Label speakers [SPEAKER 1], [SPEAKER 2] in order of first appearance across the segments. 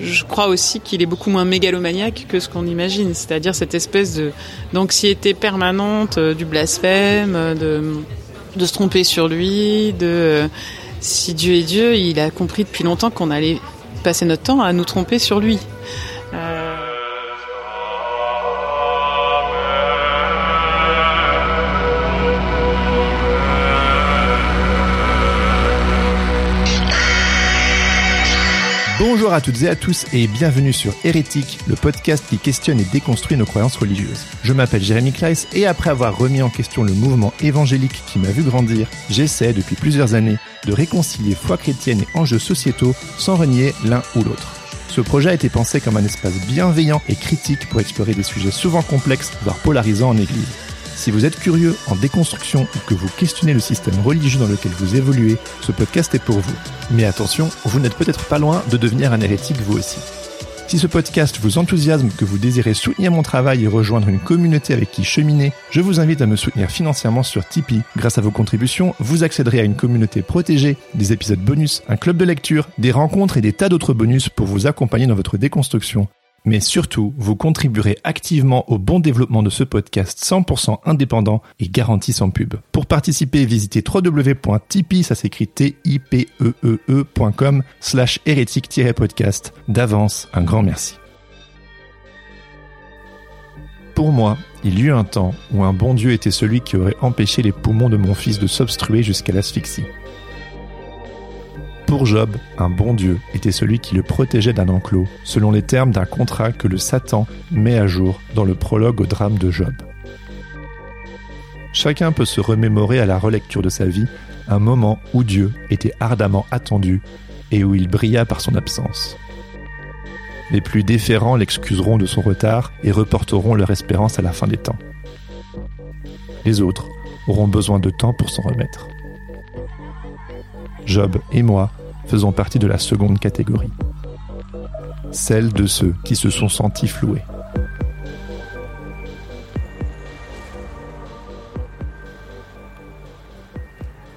[SPEAKER 1] je crois aussi qu'il est beaucoup moins mégalomaniaque que ce qu'on imagine, c'est-à-dire cette espèce de d'anxiété permanente, euh, du blasphème, euh, de, se tromper sur lui, de euh, si Dieu est Dieu, il a compris depuis longtemps qu'on allait passer notre temps à nous tromper sur lui.
[SPEAKER 2] Bonjour à toutes et à tous et bienvenue sur Hérétique, le podcast qui questionne et déconstruit nos croyances religieuses. Je m'appelle Jérémy Kleiss et après avoir remis en question le mouvement évangélique qui m'a vu grandir, j'essaie depuis plusieurs années de réconcilier foi chrétienne et enjeux sociétaux sans renier l'un ou l'autre. Ce projet a été pensé comme un espace bienveillant et critique pour explorer des sujets souvent complexes, voire polarisants en Église. Si vous êtes curieux en déconstruction ou que vous questionnez le système religieux dans lequel vous évoluez, ce podcast est pour vous. Mais attention, vous n'êtes peut-être pas loin de devenir un hérétique vous aussi. Si ce podcast vous enthousiasme, que vous désirez soutenir mon travail et rejoindre une communauté avec qui cheminer, je vous invite à me soutenir financièrement sur Tipeee. Grâce à vos contributions, vous accéderez à une communauté protégée, des épisodes bonus, un club de lecture, des rencontres et des tas d'autres bonus pour vous accompagner dans votre déconstruction. Mais surtout, vous contribuerez activement au bon développement de ce podcast 100% indépendant et garanti sans pub. Pour participer, visitez www.tipeee, ça s'écrit T-I-P-E-E-E.com slash hérétique-podcast. D'avance, un grand merci. Pour moi, il y eut un temps où un bon Dieu était celui qui aurait empêché les poumons de mon fils de s'obstruer jusqu'à l'asphyxie. Pour Job, un bon Dieu était celui qui le protégeait d'un enclos, selon les termes d'un contrat que le Satan met à jour dans le prologue au drame de Job. Chacun peut se remémorer à la relecture de sa vie un moment où Dieu était ardemment attendu et où il brilla par son absence. Les plus déférents l'excuseront de son retard et reporteront leur espérance à la fin des temps. Les autres auront besoin de temps pour s'en remettre. Job et moi faisons partie de la seconde catégorie, celle de ceux qui se sont sentis floués.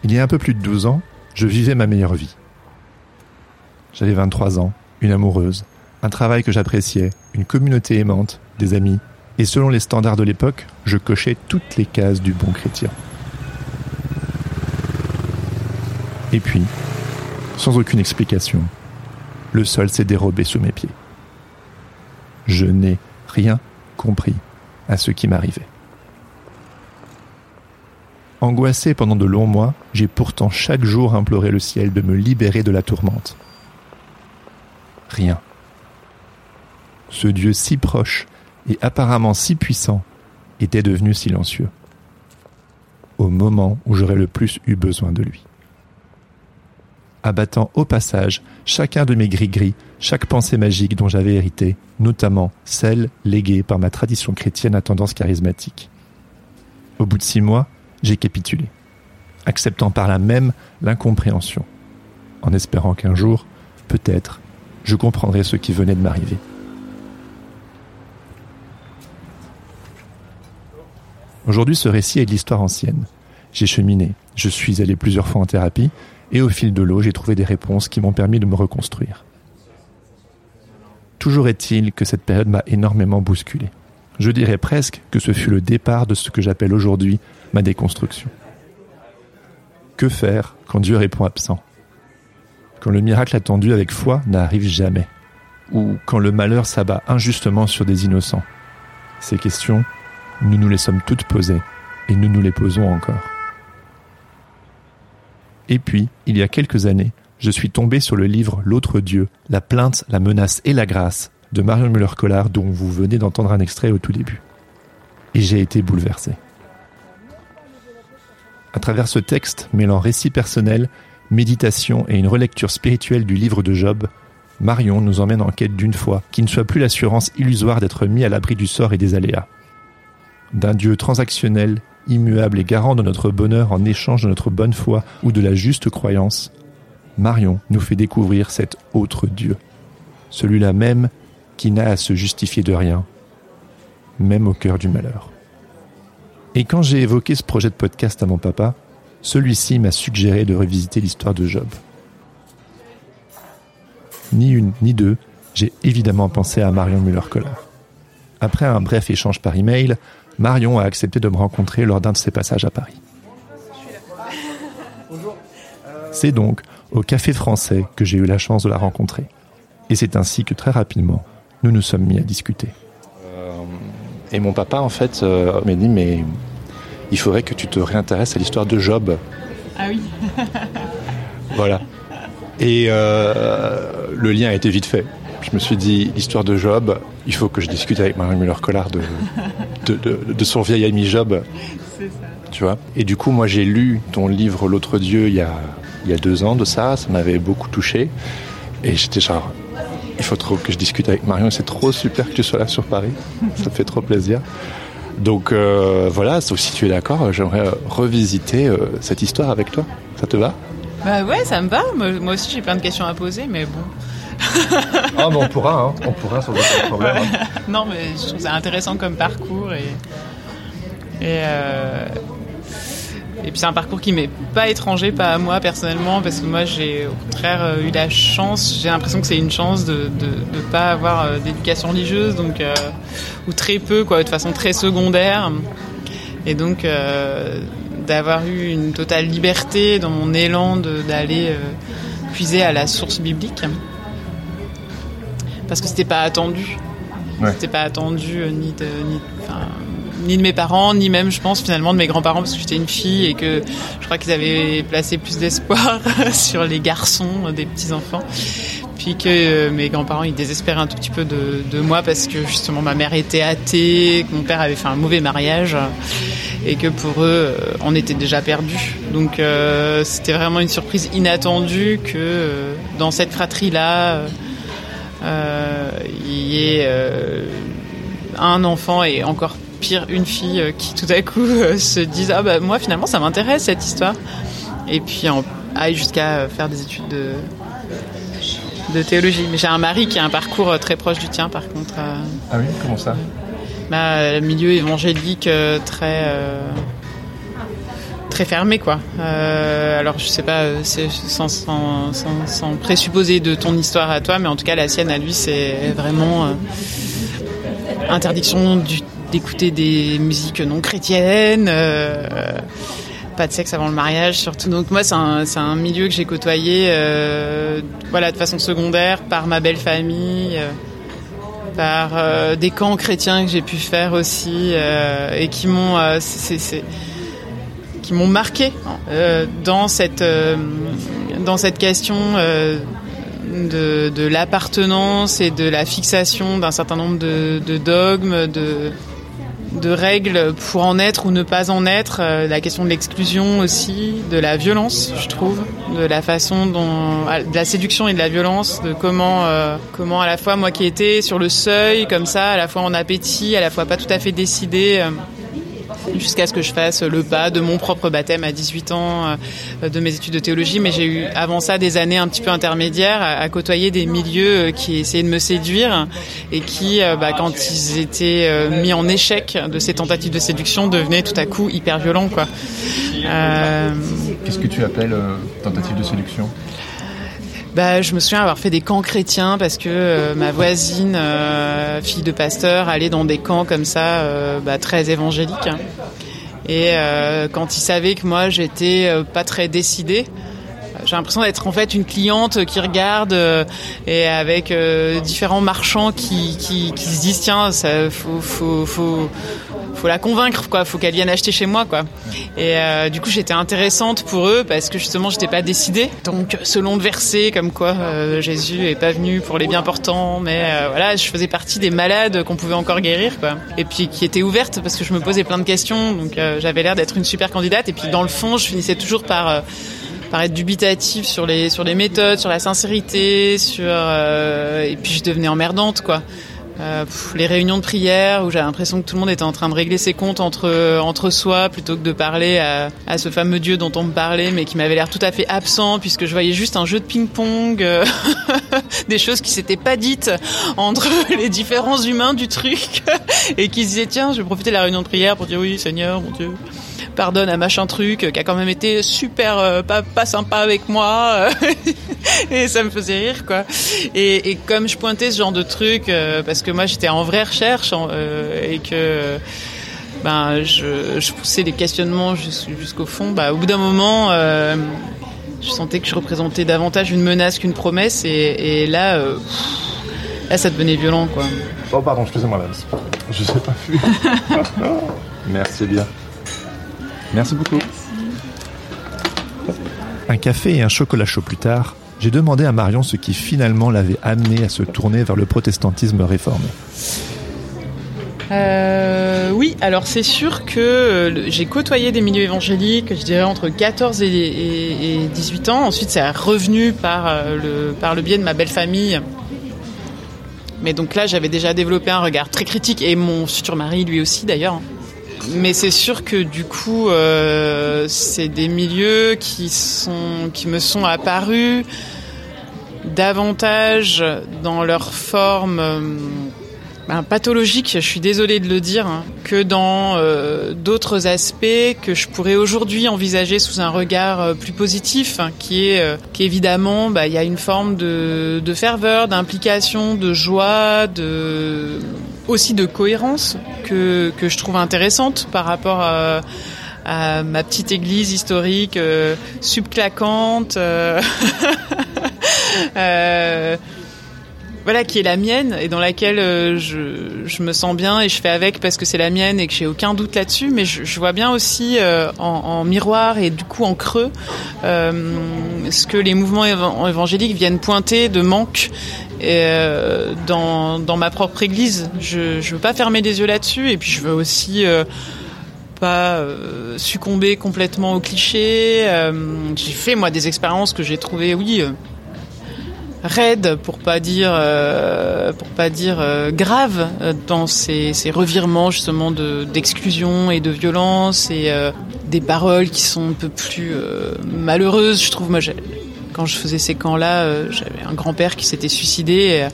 [SPEAKER 2] Il y a un peu plus de 12 ans, je vivais ma meilleure vie. J'avais 23 ans, une amoureuse, un travail que j'appréciais, une communauté aimante, des amis, et selon les standards de l'époque, je cochais toutes les cases du bon chrétien. Et puis, sans aucune explication, le sol s'est dérobé sous mes pieds. Je n'ai rien compris à ce qui m'arrivait. Angoissé pendant de longs mois, j'ai pourtant chaque jour imploré le ciel de me libérer de la tourmente. Rien. Ce Dieu si proche et apparemment si puissant était devenu silencieux, au moment où j'aurais le plus eu besoin de lui abattant au passage chacun de mes gris-gris, chaque pensée magique dont j'avais hérité, notamment celle léguée par ma tradition chrétienne à tendance charismatique. Au bout de six mois, j'ai capitulé, acceptant par là même l'incompréhension, en espérant qu'un jour, peut-être, je comprendrai ce qui venait de m'arriver. Aujourd'hui, ce récit est de l'histoire ancienne, J'ai cheminé, je suis allé plusieurs fois en thérapie, et au fil de l'eau, j'ai trouvé des réponses qui m'ont permis de me reconstruire. Toujours est-il que cette période m'a énormément bousculé. Je dirais presque que ce fut le départ de ce que j'appelle aujourd'hui ma déconstruction. Que faire quand Dieu répond absent? Quand le miracle attendu avec foi n'arrive jamais? Ou quand le malheur s'abat injustement sur des innocents? Ces questions, nous nous les sommes toutes posées et nous nous les posons encore. Et puis, il y a quelques années, je suis tombé sur le livre L'autre Dieu, la plainte, la menace et la grâce de Marion Muller-Collard dont vous venez d'entendre un extrait au tout début. Et j'ai été bouleversé. À travers ce texte, mêlant récit personnel, méditation et une relecture spirituelle du livre de Job, Marion nous emmène en quête d'une foi qui ne soit plus l'assurance illusoire d'être mis à l'abri du sort et des aléas. D'un Dieu transactionnel immuable et garant de notre bonheur en échange de notre bonne foi ou de la juste croyance, Marion nous fait découvrir cet autre Dieu, celui-là même qui n'a à se justifier de rien, même au cœur du malheur. Et quand j'ai évoqué ce projet de podcast à mon papa, celui-ci m'a suggéré de revisiter l'histoire de Job. Ni une ni deux, j'ai évidemment pensé à Marion Muller-Collard. Après un bref échange par email, Marion a accepté de me rencontrer lors d'un de ses passages à Paris. C'est donc au Café Français que j'ai eu la chance de la rencontrer. Et c'est ainsi que très rapidement, nous nous sommes mis à discuter.
[SPEAKER 3] Euh, et mon papa, en fait, euh, m'a dit, mais il faudrait que tu te réintéresses à l'histoire de Job.
[SPEAKER 1] Ah oui.
[SPEAKER 3] voilà. Et euh, le lien a été vite fait. Je me suis dit, l'histoire de Job, il faut que je discute avec Marie Muller-Collard de, de, son vieil ami Job. C'est ça. Tu vois Et du coup, moi, j'ai lu ton livre L'autre Dieu il y, a, il y a deux ans de ça. Ça m'avait beaucoup touché. Et j'étais genre, il faut trop que je discute avec Marion. C'est trop super que tu sois là sur Paris. ça me fait trop plaisir. Donc euh, voilà, si tu es d'accord, j'aimerais revisiter euh, cette histoire avec toi. Ça te va?
[SPEAKER 1] Bah ouais, ça me va. Moi aussi, j'ai plein de questions à poser, mais bon
[SPEAKER 3] ah, mais on pourra, hein. on pourra sans aucun problème.
[SPEAKER 1] Non, mais je trouve ça intéressant comme parcours et. Et, euh, et puis c'est un parcours qui m'est pas étranger, pas à moi personnellement, parce que moi j'ai au contraire euh, eu la chance, j'ai l'impression que c'est une chance de ne pas avoir euh, d'éducation religieuse, donc ou très peu, quoi, de façon très secondaire, et donc d'avoir eu une totale liberté dans mon élan d'aller puiser à la source biblique parce que c'était pas attendu. C'était pas attendu euh, ni de ni, de mes parents, ni même, je pense, finalement, de mes grands-parents, parce que j'étais une fille et que je crois qu'ils avaient placé plus d'espoir sur les garçons euh, des petits-enfants. Puis que euh, mes grands-parents, ils désespéraient un tout petit peu de, moi parce que justement ma mère était athée, que mon père avait fait un mauvais mariage et que pour eux, on était déjà perdus. Donc c'était vraiment une surprise inattendue que dans cette fratrie-là, il y ait euh, un enfant et encore pire une fille euh, qui tout à coup se disent ah bah moi finalement ça m'intéresse cette histoire et puis aille jusqu'à faire des études de de théologie. Mais j'ai un mari qui a un parcours très proche du tien, par contre.
[SPEAKER 3] Ah oui, comment ça?
[SPEAKER 1] Bah, Milieu évangélique très très fermé quoi. Euh, alors je sais pas, euh, sans, sans, sans, présupposer de ton histoire à toi, mais en tout cas la sienne à lui c'est vraiment euh, interdiction d'écouter des musiques non chrétiennes. pas de sexe avant le mariage surtout. Donc moi c'est un, un, milieu que j'ai côtoyé voilà, de façon secondaire par ma belle famille, par des camps chrétiens que j'ai pu faire aussi et qui m'ont... m'ont marqué euh, dans cette euh, dans cette question euh, de, l'appartenance et de la fixation d'un certain nombre de, dogmes, de de règles pour en être ou ne pas en être, la question de l'exclusion aussi, de la violence, je trouve, de la façon dont, de la séduction et de la violence, de comment, comment à la fois moi qui étais sur le seuil comme ça, à la fois en appétit, à la fois pas tout à fait décidé jusqu'à ce que je fasse le pas de mon propre baptême à 18 ans, de mes études de théologie. Mais j'ai eu avant ça des années un petit peu intermédiaires à, côtoyer des milieux qui essayaient de me séduire et qui, bah, quand ils étaient mis en échec de ces tentatives de séduction, devenaient tout à coup hyper violents.
[SPEAKER 2] Qu'est-ce que tu appelles tentative de séduction?
[SPEAKER 1] Bah, je me souviens avoir fait des camps chrétiens parce que euh, ma voisine, euh, fille de pasteur, allait dans des camps comme ça, euh, bah, très évangéliques. Et quand il savait que moi j'étais pas très décidée, j'ai l'impression d'être en fait une cliente qui regarde et avec différents marchands qui, qui, qui, se disent tiens ça faut faut faut faut la convaincre quoi, faut qu'elle vienne acheter chez moi quoi. Et euh, du coup j'étais intéressante pour eux parce que justement j'étais pas décidée. Donc selon le verset comme quoi euh, Jésus est pas venu pour les bien portants, mais euh, voilà je faisais partie des malades qu'on pouvait encore guérir quoi. Et puis qui étaient ouvertes parce que je me posais plein de questions, donc j'avais l'air d'être une super candidate. Et puis dans le fond je finissais toujours par par être dubitative sur les sur les méthodes, sur la sincérité, sur et puis je devenais emmerdante quoi. Euh, les réunions de prière où j'avais l'impression que tout le monde était en train de régler ses comptes entre entre soi plutôt que de parler à, ce fameux Dieu dont on me parlait mais qui m'avait l'air tout à fait absent puisque je voyais juste un jeu de ping-pong, euh, des choses qui s'étaient pas dites entre les différents humains du truc. Et qui se disaient tiens je vais profiter de la réunion de prière pour dire oui Seigneur mon Dieu pardonne à machin truc qui a quand même été super euh, pas, pas sympa avec moi et ça me faisait rire quoi. Et, et, comme je pointais ce genre de truc euh, parce que moi j'étais en vraie recherche euh, et que ben je, je, poussais les questionnements jusqu'au fond bah au bout d'un moment je sentais que je représentais davantage une menace qu'une promesse et, et là là ça devenait violent quoi.
[SPEAKER 2] Oh pardon excusez-moi je sais pas. Merci bien Merci beaucoup.
[SPEAKER 4] Un café et un chocolat chaud plus tard, j'ai demandé à Marion ce qui finalement l'avait amené à se tourner vers le protestantisme réformé.
[SPEAKER 1] Euh, oui, alors c'est sûr que euh, j'ai côtoyé des milieux évangéliques, je dirais entre 14 et, 18 ans. Ensuite, c'est revenu par euh, le, par le biais de ma belle famille. Mais donc là, j'avais déjà développé un regard très critique, et mon futur mari, lui aussi d'ailleurs. Mais c'est sûr que du coup, euh, c'est des milieux qui sont, qui me sont apparus davantage dans leur forme euh, ben, pathologique, je suis désolée de le dire, hein, que dans euh, d'autres aspects que je pourrais aujourd'hui envisager sous un regard plus positif, hein, qui est qu'évidemment, bah, il y a une forme de, de ferveur, d'implication, de joie, de aussi de cohérence que, que je trouve intéressante par rapport à, ma petite église historique euh, subclaquante. Euh, euh, voilà, qui est la mienne et dans laquelle je, je, me sens bien et je fais avec parce que c'est la mienne et que j'ai aucun doute là-dessus. Mais je, je, vois bien aussi en, en, miroir et du coup en creux ce que les mouvements évangéliques viennent pointer de manque euh, dans, dans ma propre église. Je ne veux pas fermer les yeux là-dessus et puis je veux aussi euh, pas euh, succomber complètement aux clichés. j'ai fait moi des expériences que j'ai trouvées, oui, raides pour pas dire pour pas dire graves dans ces, ces revirements justement de d'exclusion et de violence et des paroles qui sont un peu plus malheureuses. Je trouve moi quand je faisais ces camps-là, euh, j'avais un grand-père qui s'était suicidé.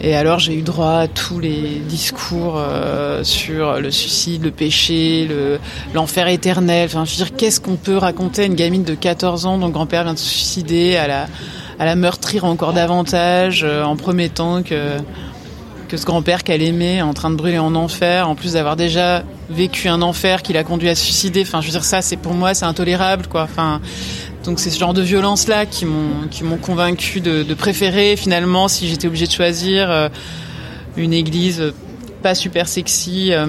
[SPEAKER 1] Et, alors j'ai eu droit à tous les discours euh, sur le suicide, le péché, le, l'enfer éternel. Enfin, je veux dire, qu'est-ce qu'on peut raconter à une gamine de 14 ans dont le grand-père vient de se suicider, à la, à la meurtrir encore davantage, euh, en promettant que que ce grand-père qu'elle aimait en train de brûler en enfer, en plus d'avoir déjà vécu un enfer qui l'a conduit à se suicider. Enfin, je veux dire, ça, c'est pour moi, c'est intolérable, quoi. Enfin, donc c'est ce genre de violence là qui m'ont qui m'ont convaincu de, préférer finalement si j'étais obligée de choisir euh, une église pas super sexy euh,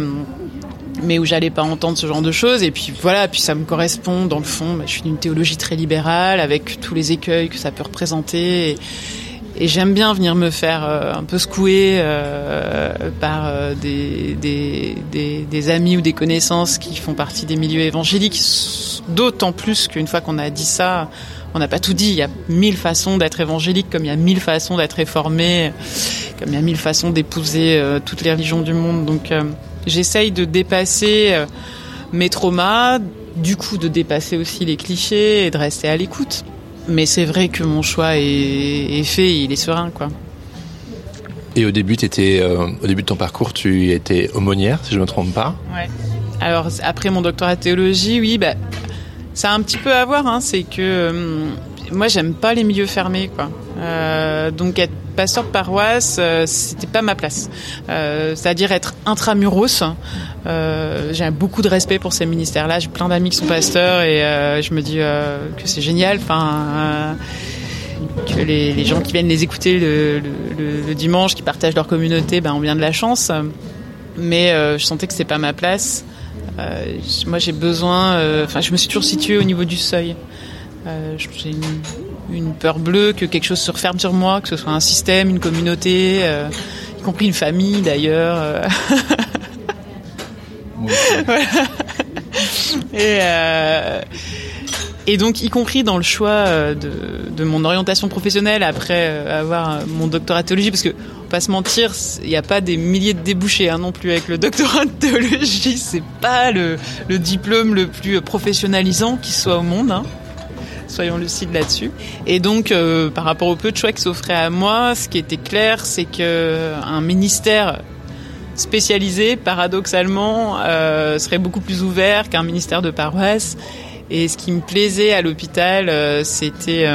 [SPEAKER 1] mais où j'allais pas entendre ce genre de choses. Et puis voilà puis ça me correspond dans le fond. Bah, je suis d'une théologie très libérale avec tous les écueils que ça peut représenter et j'aime bien venir me faire euh, un peu secouer euh, par euh, des, des, des, des, amis ou des connaissances qui font partie des milieux évangéliques, d'autant plus qu'une fois qu'on a dit ça, on n'a pas tout dit. Il y a mille façons d'être évangélique, comme il y a mille façons d'être réformé, comme il y a mille façons d'épouser toutes les religions du monde. Donc j'essaye de dépasser mes traumas, du coup de dépasser aussi les clichés et de rester à l'écoute. Mais c'est vrai que mon choix est, fait, il est serein, quoi.
[SPEAKER 2] Et au début, étais, euh, au début de ton parcours, tu étais aumônière, si je ne me trompe pas.
[SPEAKER 1] Ouais. Alors après mon doctorat de théologie, oui, bah, ça a un petit peu à voir. Hein, c'est que hum, moi, j'aime pas les milieux fermés, quoi. Euh, donc être pasteur de paroisse, euh, c'était pas ma place. Euh, c'est-à-dire être intramuros. Euh, j'ai beaucoup de respect pour ces ministères-là. J'ai plein d'amis qui sont pasteurs et euh, je me dis que c'est génial. Enfin que les, gens qui viennent les écouter le, le, le, dimanche, qui partagent leur communauté, ben, ont bien de la chance. Mais je sentais que c'était pas ma place. moi, j'ai besoin. Enfin, je me suis toujours située au niveau du seuil. j'ai une une peur bleue que quelque chose se referme sur moi, que ce soit un système, une communauté, euh, y compris une famille d'ailleurs. Euh. et, euh, et donc, y compris dans le choix de, de mon orientation professionnelle après avoir mon doctorat de théologie, parce que on pas se mentir, il n'y a pas des milliers de débouchés hein, non plus avec le doctorat de théologie. C'est pas le, le, diplôme le plus professionnalisant qui soit au monde. Hein soyons lucides là-dessus. Et donc, euh, par rapport au peu de choix qui s'offraient à moi, ce qui était clair, c'est que un ministère spécialisé, paradoxalement, euh, serait beaucoup plus ouvert qu'un ministère de paroisse. Et ce qui me plaisait à l'hôpital, euh, c'était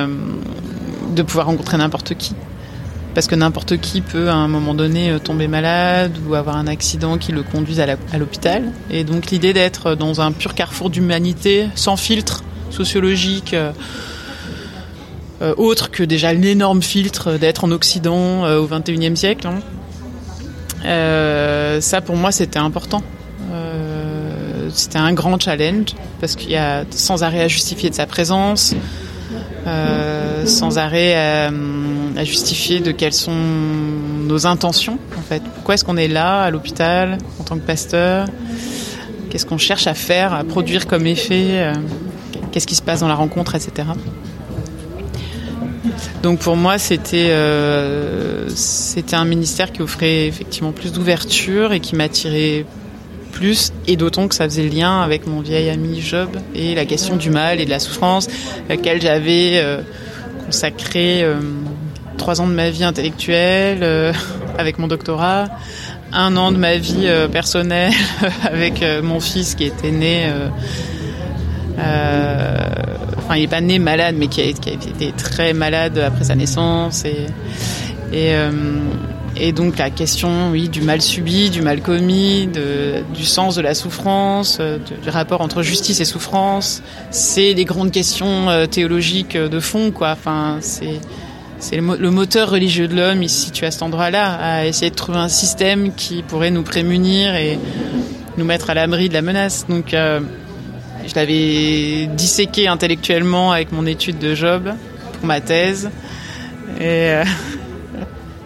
[SPEAKER 1] de pouvoir rencontrer n'importe qui. Parce que n'importe qui peut à un moment donné tomber malade ou avoir un accident qui le conduise à l'hôpital. Et donc l'idée d'être dans un pur carrefour d'humanité, sans filtre, sociologique euh, euh, autre que déjà l'énorme filtre d'être en Occident euh, au XXIe siècle. Hein. ça, pour moi, c'était important. c'était un grand challenge parce qu'il y a sans arrêt à justifier de sa présence, sans arrêt à, à, justifier de quelles sont nos intentions. En fait, pourquoi est-ce qu'on est là à l'hôpital en tant que pasteur? Qu'est-ce qu'on cherche à faire, à produire comme effet qu'est-ce qui se passe dans la rencontre, etc. Donc pour moi, c'était euh, c'était un ministère qui offrait effectivement plus d'ouverture et qui m'attirait plus, et d'autant que ça faisait lien avec mon vieil ami Job et la question du mal et de la souffrance, laquelle j'avais euh, consacré euh, trois ans de ma vie intellectuelle avec mon doctorat, un an de ma vie personnelle avec mon fils qui était né enfin, il n'est pas né malade, mais qui a, été très malade après sa naissance. Et, et, euh, et, donc la question, oui, du mal subi, du mal commis, de, du sens de la souffrance, du rapport entre justice et souffrance, c'est des grandes questions euh, théologiques de fond, quoi. Enfin, c'est c'est le, moteur religieux de l'homme, il se situe à cet endroit-là, à essayer de trouver un système qui pourrait nous prémunir et nous mettre à l'abri de la menace. Donc, je l'avais disséqué intellectuellement avec mon étude de Job pour ma thèse.
[SPEAKER 2] Et, euh,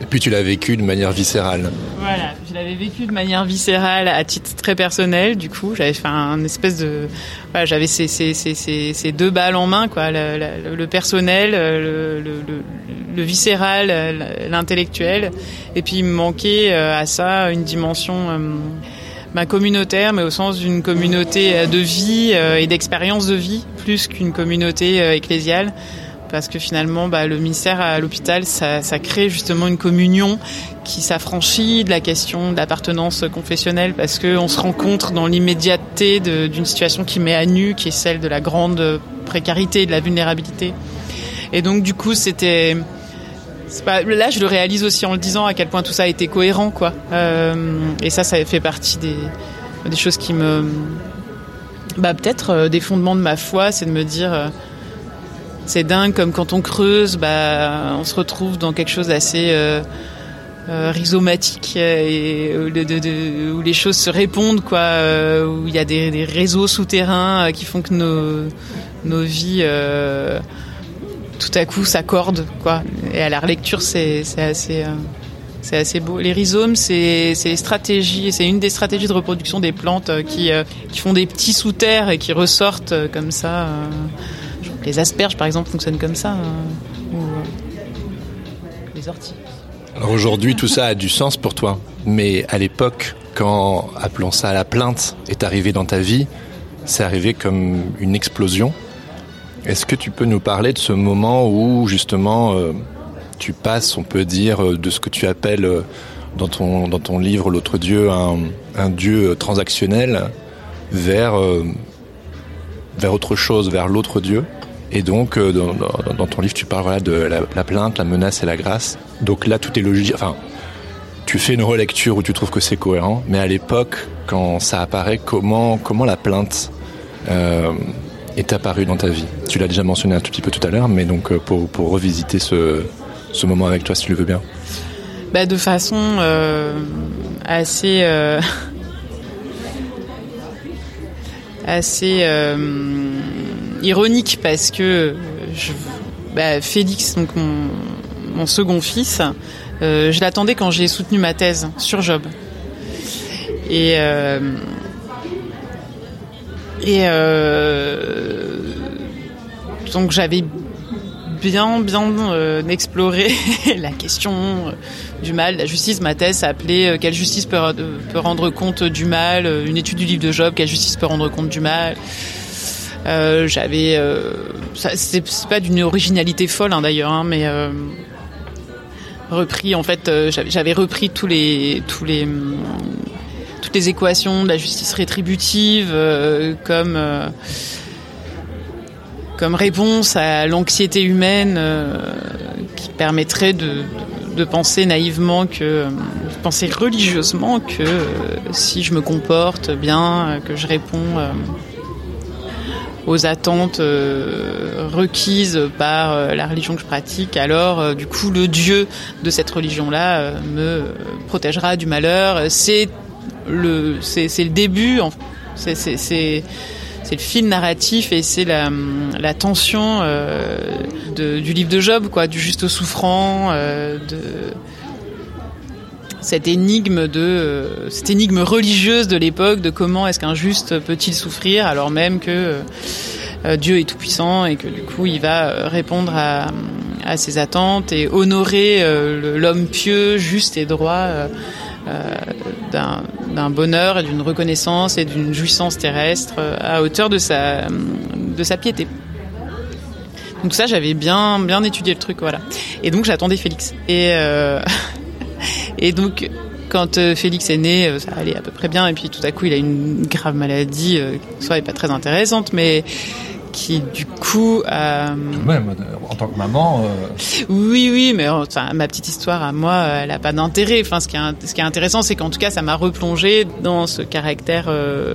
[SPEAKER 2] Et puis tu l'as vécu de manière viscérale.
[SPEAKER 1] Voilà, je l'avais vécu de manière viscérale à titre très personnel. Du coup, j'avais fait un espèce de, voilà, j'avais ces, ces, ces, ces, deux balles en main, quoi, le, le personnel, le, le, viscéral, l'intellectuel. Et puis il me manquait euh, à ça une dimension euh, ma communautaire, mais au sens d'une communauté euh, de vie euh, et d'expérience de vie, plus qu'une communauté euh, ecclésiale. Parce que finalement, bah, le ministère à l'hôpital, ça, ça, crée justement une communion qui s'affranchit de la question d'appartenance confessionnelle, parce qu'on se rencontre dans l'immédiateté d'une situation qui met à nu, qui est celle de la grande précarité, de la vulnérabilité. Et donc, du coup, c'était là, je le réalise aussi en le disant à quel point tout ça a été cohérent, quoi. Euh, et ça, ça fait partie des, choses qui me, bah peut-être euh, des fondements de ma foi, c'est de me dire, euh, c'est dingue comme quand on creuse, bah on se retrouve dans quelque chose d'assez rhizomatique et où les choses se répondent, quoi. où il y a des, des réseaux souterrains qui font que nos nos vies tout à coup s'accordent quoi. Et à la relecture, c'est assez euh, c'est assez beau. Les rhizomes, c'est stratégies, c'est une des stratégies de reproduction des plantes euh, qui, euh, qui font des petits sous-terres et qui ressortent comme ça. Les asperges, par exemple, fonctionnent comme ça. Ou les orties.
[SPEAKER 2] Alors aujourd'hui, tout ça a du sens pour toi. Mais à l'époque, quand, appelons ça la plainte, est arrivé dans ta vie, c'est arrivé comme une explosion. Est-ce que tu peux nous parler de ce moment où justement euh, tu passes, on peut dire, euh, de ce que tu appelles euh, dans ton, livre L'autre Dieu, un, Dieu transactionnel, vers, autre chose, vers l'autre Dieu? Et donc, dans, ton livre, tu parles de la, la, plainte, la menace et la grâce. Donc là, tout est logique. Enfin, tu fais une relecture où tu trouves que c'est cohérent, mais à l'époque, quand ça apparaît, comment, comment la plainte est apparue dans ta vie Tu l'as déjà mentionné un tout petit peu tout à l'heure, mais donc euh, pour, pour revisiter ce, ce moment avec toi, si tu le veux bien.
[SPEAKER 1] Bah, de façon euh, assez. Euh, assez ironique parce que bah, Félix, donc mon, mon second fils, je l'attendais quand j'ai soutenu ma thèse sur Job. Et et euh, donc j'avais bien bien euh, exploré la question du mal, la justice. Ma thèse s'appelait Quelle justice peut, peut, rendre compte du mal Une étude du livre de Job. Quelle justice peut rendre compte du mal euh, J'avais, euh, c'est pas d'une originalité folle hein, d'ailleurs, hein, mais repris en fait euh, j'avais repris tous les tous les hum, toutes les équations de la justice rétributive euh, comme euh, comme réponse à l'anxiété humaine qui permettrait de, de penser naïvement que de penser religieusement que si je me comporte bien que je réponds aux attentes euh, requises par euh, la religion que je pratique, alors euh, du coup le Dieu de cette religion-là me protégera du malheur. C'est le c'est le début, c'est c'est c'est le fil narratif et c'est la, la tension euh, de, du livre de Job, quoi, du juste souffrant, euh, de cette énigme de euh, cette énigme religieuse de l'époque de comment est-ce qu'un juste peut-il souffrir alors même que euh, Dieu est tout puissant et que du coup il va euh, répondre à, à ses attentes et honorer l'homme pieux, juste et droit d'un bonheur et d'une reconnaissance et d'une jouissance terrestre à hauteur de sa de sa piété. Donc ça, j'avais bien bien étudié le truc, voilà. Et donc j'attendais Félix. Et euh, Et donc, quand euh, Félix est né, euh, ça allait à peu près bien. Et puis tout à coup, il a une grave maladie, euh, soit pas très intéressante, mais qui du coup euh...
[SPEAKER 2] même en tant que maman euh...
[SPEAKER 1] oui oui mais enfin, ma petite histoire à moi elle a pas d'intérêt enfin ce qui est ce qui est intéressant c'est qu'en tout cas ça m'a replongé dans ce caractère euh...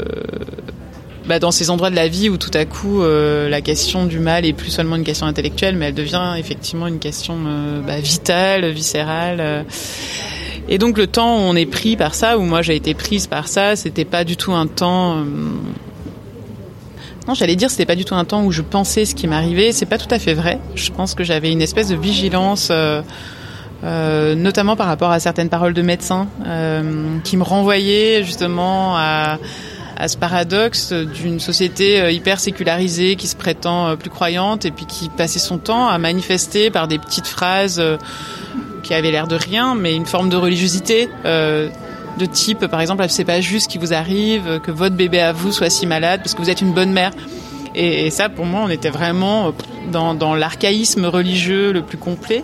[SPEAKER 1] bah, dans ces endroits de la vie où tout à coup euh, la question du mal est plus seulement une question intellectuelle mais elle devient effectivement une question bah, vitale viscérale et donc le temps où on est pris par ça, où moi j'ai été prise par ça, c'était pas du tout un temps. Non, j'allais dire c'était pas du tout un temps où je pensais ce qui m'arrivait. C'est pas tout à fait vrai. Je pense que j'avais une espèce de vigilance. Euh... Euh, notamment par rapport à certaines paroles de médecins euh, qui me renvoyaient justement à, à ce paradoxe d'une société euh, hyper sécularisée qui se prétend euh, plus croyante et puis qui passait son temps à manifester par des petites phrases euh, qui avait l'air de rien, mais une forme de religiosité euh, de type, par exemple, c'est pas juste qui vous arrive, que votre bébé à vous soit si malade parce que vous êtes une bonne mère. Et, ça, pour moi, on était vraiment dans, l'archaïsme religieux le plus complet.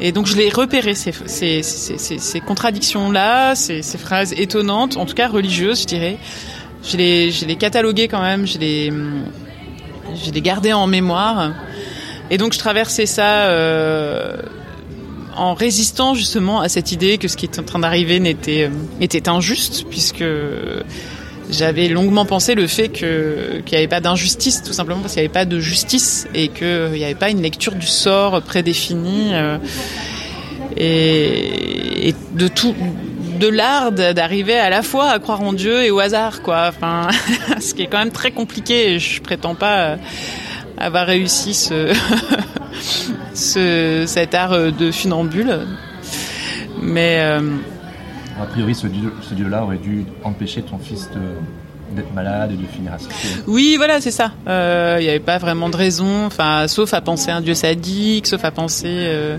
[SPEAKER 1] Et donc je l'ai repéré ces, ces, ces, ces contradictions-là, ces, phrases étonnantes, en tout cas religieuses, je dirais. Je les, je les cataloguais quand même, je les, je les gardais en mémoire. Et donc je traversais ça. Euh, en résistant justement à cette idée que ce qui est en train d'arriver n'était était injuste puisque j'avais longuement pensé le fait que qu'il n'y avait pas d'injustice tout simplement parce qu'il n'y avait pas de justice et qu'il n'y avait pas une lecture du sort prédéfinie euh, et, et, de tout de l'art d'arriver à la fois à croire en Dieu et au hasard quoi. Enfin ce qui est quand même très compliqué et je prétends pas avoir réussi ce ce, cet art de funambule. Mais. Euh...
[SPEAKER 2] A priori, ce dieu-là aurait dû empêcher ton fils d'être malade et de finir à
[SPEAKER 1] Oui, voilà, c'est ça. Il euh, n'y avait pas vraiment de raison, enfin, sauf à penser à un dieu sadique, sauf à penser. Euh...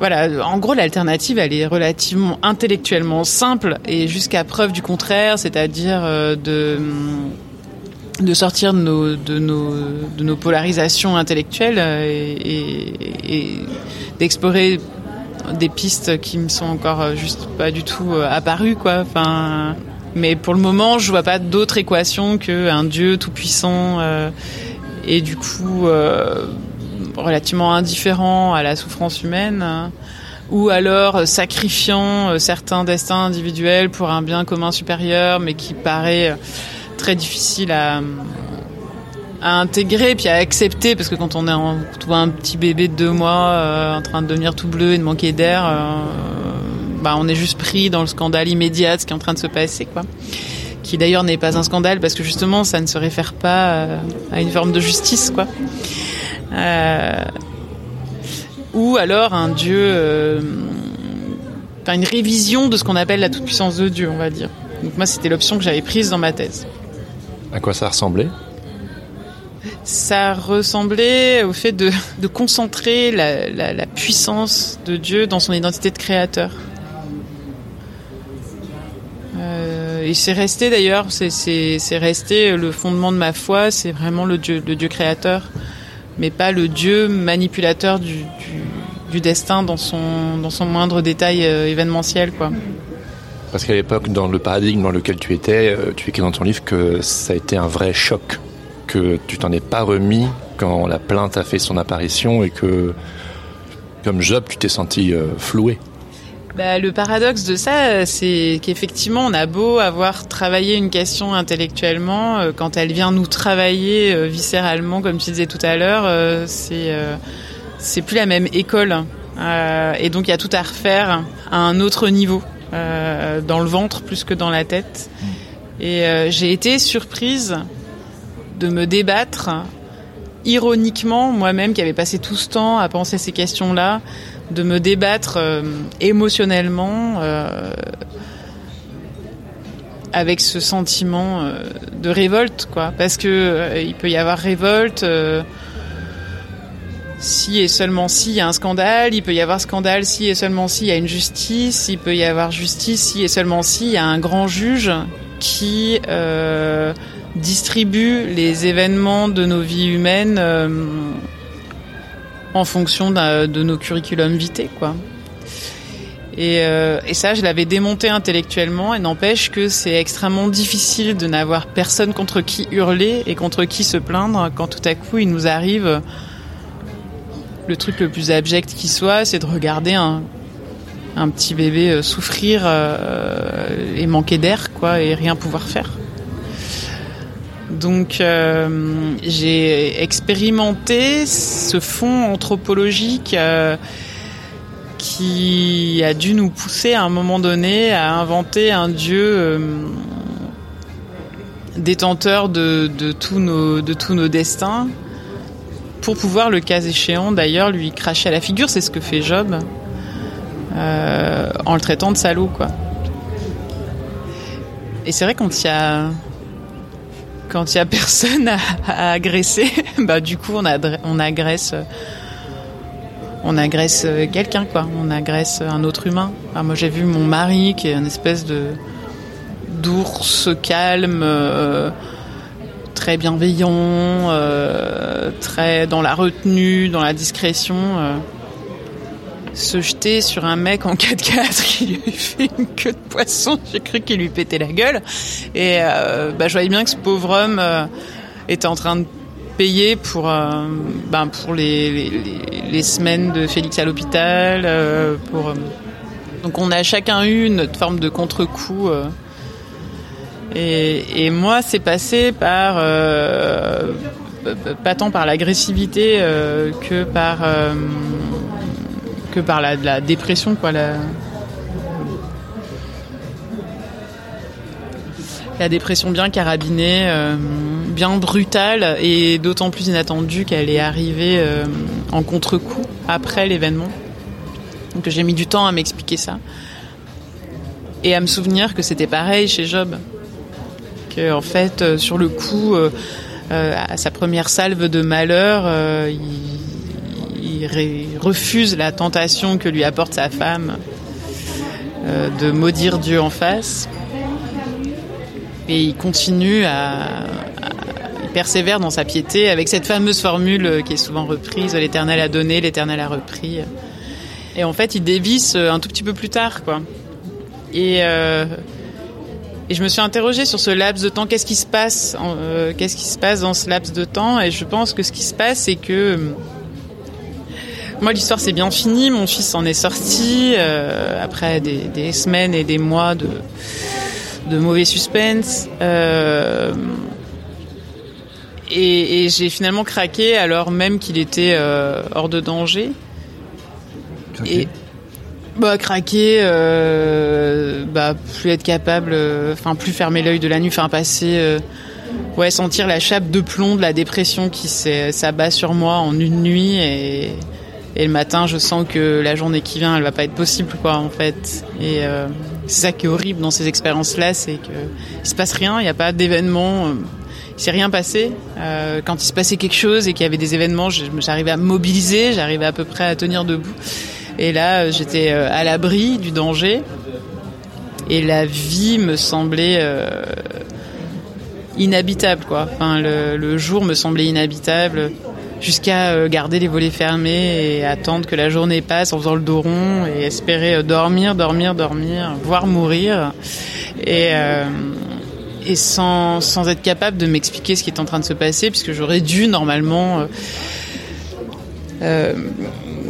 [SPEAKER 1] Voilà, en gros, l'alternative, elle est relativement intellectuellement simple et jusqu'à preuve du contraire, c'est-à-dire euh, de de sortir de nos, de nos, de nos polarisations intellectuelles et, et d'explorer des pistes qui me sont encore juste pas du tout apparues quoi. Enfin mais pour le moment je vois pas d'autre équation qu'un dieu tout puissant euh, et du coup euh, relativement indifférent à la souffrance humaine ou alors sacrifiant euh, certains destins individuels pour un bien commun supérieur mais qui paraît très difficile à, à intégrer puis à accepter parce que quand on est en, voit un petit bébé de deux mois euh, en train de devenir tout bleu et de manquer d'air euh, bah on est juste pris dans le scandale immédiat de ce qui est en train de se passer quoi. Qui d'ailleurs n'est pas un scandale parce que justement ça ne se réfère pas euh, à une forme de justice quoi. Ou alors un dieu une révision de ce qu'on appelle la toute puissance de Dieu on va dire. Donc moi c'était l'option que j'avais prise dans ma thèse
[SPEAKER 2] à quoi ça ressemblait
[SPEAKER 1] Ça ressemblait au fait de, concentrer la, puissance de Dieu dans son identité de créateur. Euh, et c'est resté d'ailleurs, c'est resté le fondement de ma foi, c'est vraiment le Dieu, le Dieu créateur, mais pas le Dieu manipulateur du, destin dans son, dans son moindre détail euh, événementiel. quoi.
[SPEAKER 2] Parce qu'à l'époque, dans le paradigme dans lequel tu étais, euh, tu écris dans ton livre que ça a été un vrai choc, que tu t'en es pas remis quand la plainte a fait son apparition et que, comme Job, tu t'es senti euh, floué.
[SPEAKER 1] Bah, le paradoxe de ça, c'est qu'effectivement, on a beau avoir travaillé une question intellectuellement, euh, quand elle vient nous travailler euh, viscéralement, comme tu disais tout à l'heure, euh, c'est euh, c'est plus la même école. Euh, et donc, il y a tout à refaire à un autre niveau. Euh, dans le ventre plus que dans la tête. Et euh, j'ai été surprise de me débattre ironiquement, moi-même qui avais passé tout ce temps à penser ces questions-là, de me débattre euh, émotionnellement euh, avec ce sentiment euh, de révolte, quoi. Parce que euh, il peut y avoir révolte euh, si et seulement si il y a un scandale, il peut y avoir scandale si et seulement si il y a une justice, il peut y avoir justice si et seulement si il y a un grand juge qui euh, distribue les événements de nos vies humaines euh, en fonction de nos curriculum vitae, quoi. Et, euh, et, ça, je l'avais démonté intellectuellement, et n'empêche que c'est extrêmement difficile de n'avoir personne contre qui hurler et contre qui se plaindre quand tout à coup il nous arrive le truc le plus abject qui soit, c'est de regarder un, petit bébé euh, souffrir euh, et manquer d'air, quoi, et rien pouvoir faire. Donc euh, j'ai expérimenté ce fond anthropologique qui a dû nous pousser à un moment donné à inventer un dieu détenteur de tous nos destins, pour pouvoir, le cas échéant, d'ailleurs, lui cracher à la figure. C'est ce que fait Job euh, en le traitant de salaud, quoi. Et c'est vrai quand il y a quand il y a personne à, agresser, bah du coup on, agresse on agresse quelqu'un quoi, on agresse un autre humain. Moi j'ai vu mon mari qui est une espèce de d'ours calme. Euh, très bienveillant, euh, très dans la retenue, dans la discrétion, euh, se jeter sur un mec en 4x4 qui lui fait une queue de poisson. J'ai cru qu'il lui pétait la gueule. Et euh, bah, je voyais bien que ce pauvre homme était en train de payer pour, ben, pour les, semaines de Félix à l'hôpital. donc on a chacun eu notre forme de contre-coup. Et, moi, c'est passé par euh, pas tant par l'agressivité euh, que par euh, que par la, dépression, quoi. La, la dépression bien carabinée, bien brutale et d'autant plus inattendue qu'elle est arrivée en contre-coup après l'événement. Donc j'ai mis du temps à m'expliquer ça et à me souvenir que c'était pareil chez Job en fait euh, sur le coup euh, euh, à sa première salve de malheur il, il, refuse la tentation que lui apporte sa femme de maudire Dieu en face et il continue à, persévère dans sa piété avec cette fameuse formule qui est souvent reprise l'Éternel a donné, l'Éternel a repris. Et en fait, il dévisse un tout petit peu plus tard, quoi. Et et je me suis interrogée sur ce laps de temps. Qu'est-ce qui se passe Qu'est-ce qui se passe dans ce laps de temps? Et je pense que ce qui se passe, c'est que moi, l'histoire c'est bien fini. Mon fils en est sorti après des, des, semaines et des mois de de mauvais suspense. Euh, et, j'ai finalement craqué alors même qu'il était euh, hors de danger.
[SPEAKER 2] Craqué? Et
[SPEAKER 1] bah craquer, euh, bah plus être capable, enfin plus fermer l'œil de la nuit, enfin passer, ouais sentir la chape de plomb de la dépression qui s'abat sur moi en une nuit et et le matin, je sens que la journée qui vient, elle va pas être possible, quoi, en fait. Et euh, c'est ça qui est horrible dans ces expériences-là, c'est que il se passe rien, il n'y a pas d'événement, euh, il s'est rien passé. Euh, quand il se passait quelque chose et qu'il y avait des événements, j'arrivais à mobiliser, j'arrivais à peu près à tenir debout. Et là, j'étais à l'abri du danger. Et la vie me semblait inhabitable, quoi. Enfin, le, jour me semblait inhabitable jusqu'à euh, garder les volets fermés et attendre que la journée passe en faisant le dos rond et espérer euh, dormir, dormir, dormir, voire mourir. Et, euh, sans, sans être capable de m'expliquer ce qui est en train de se passer, puisque j'aurais dû normalement euh,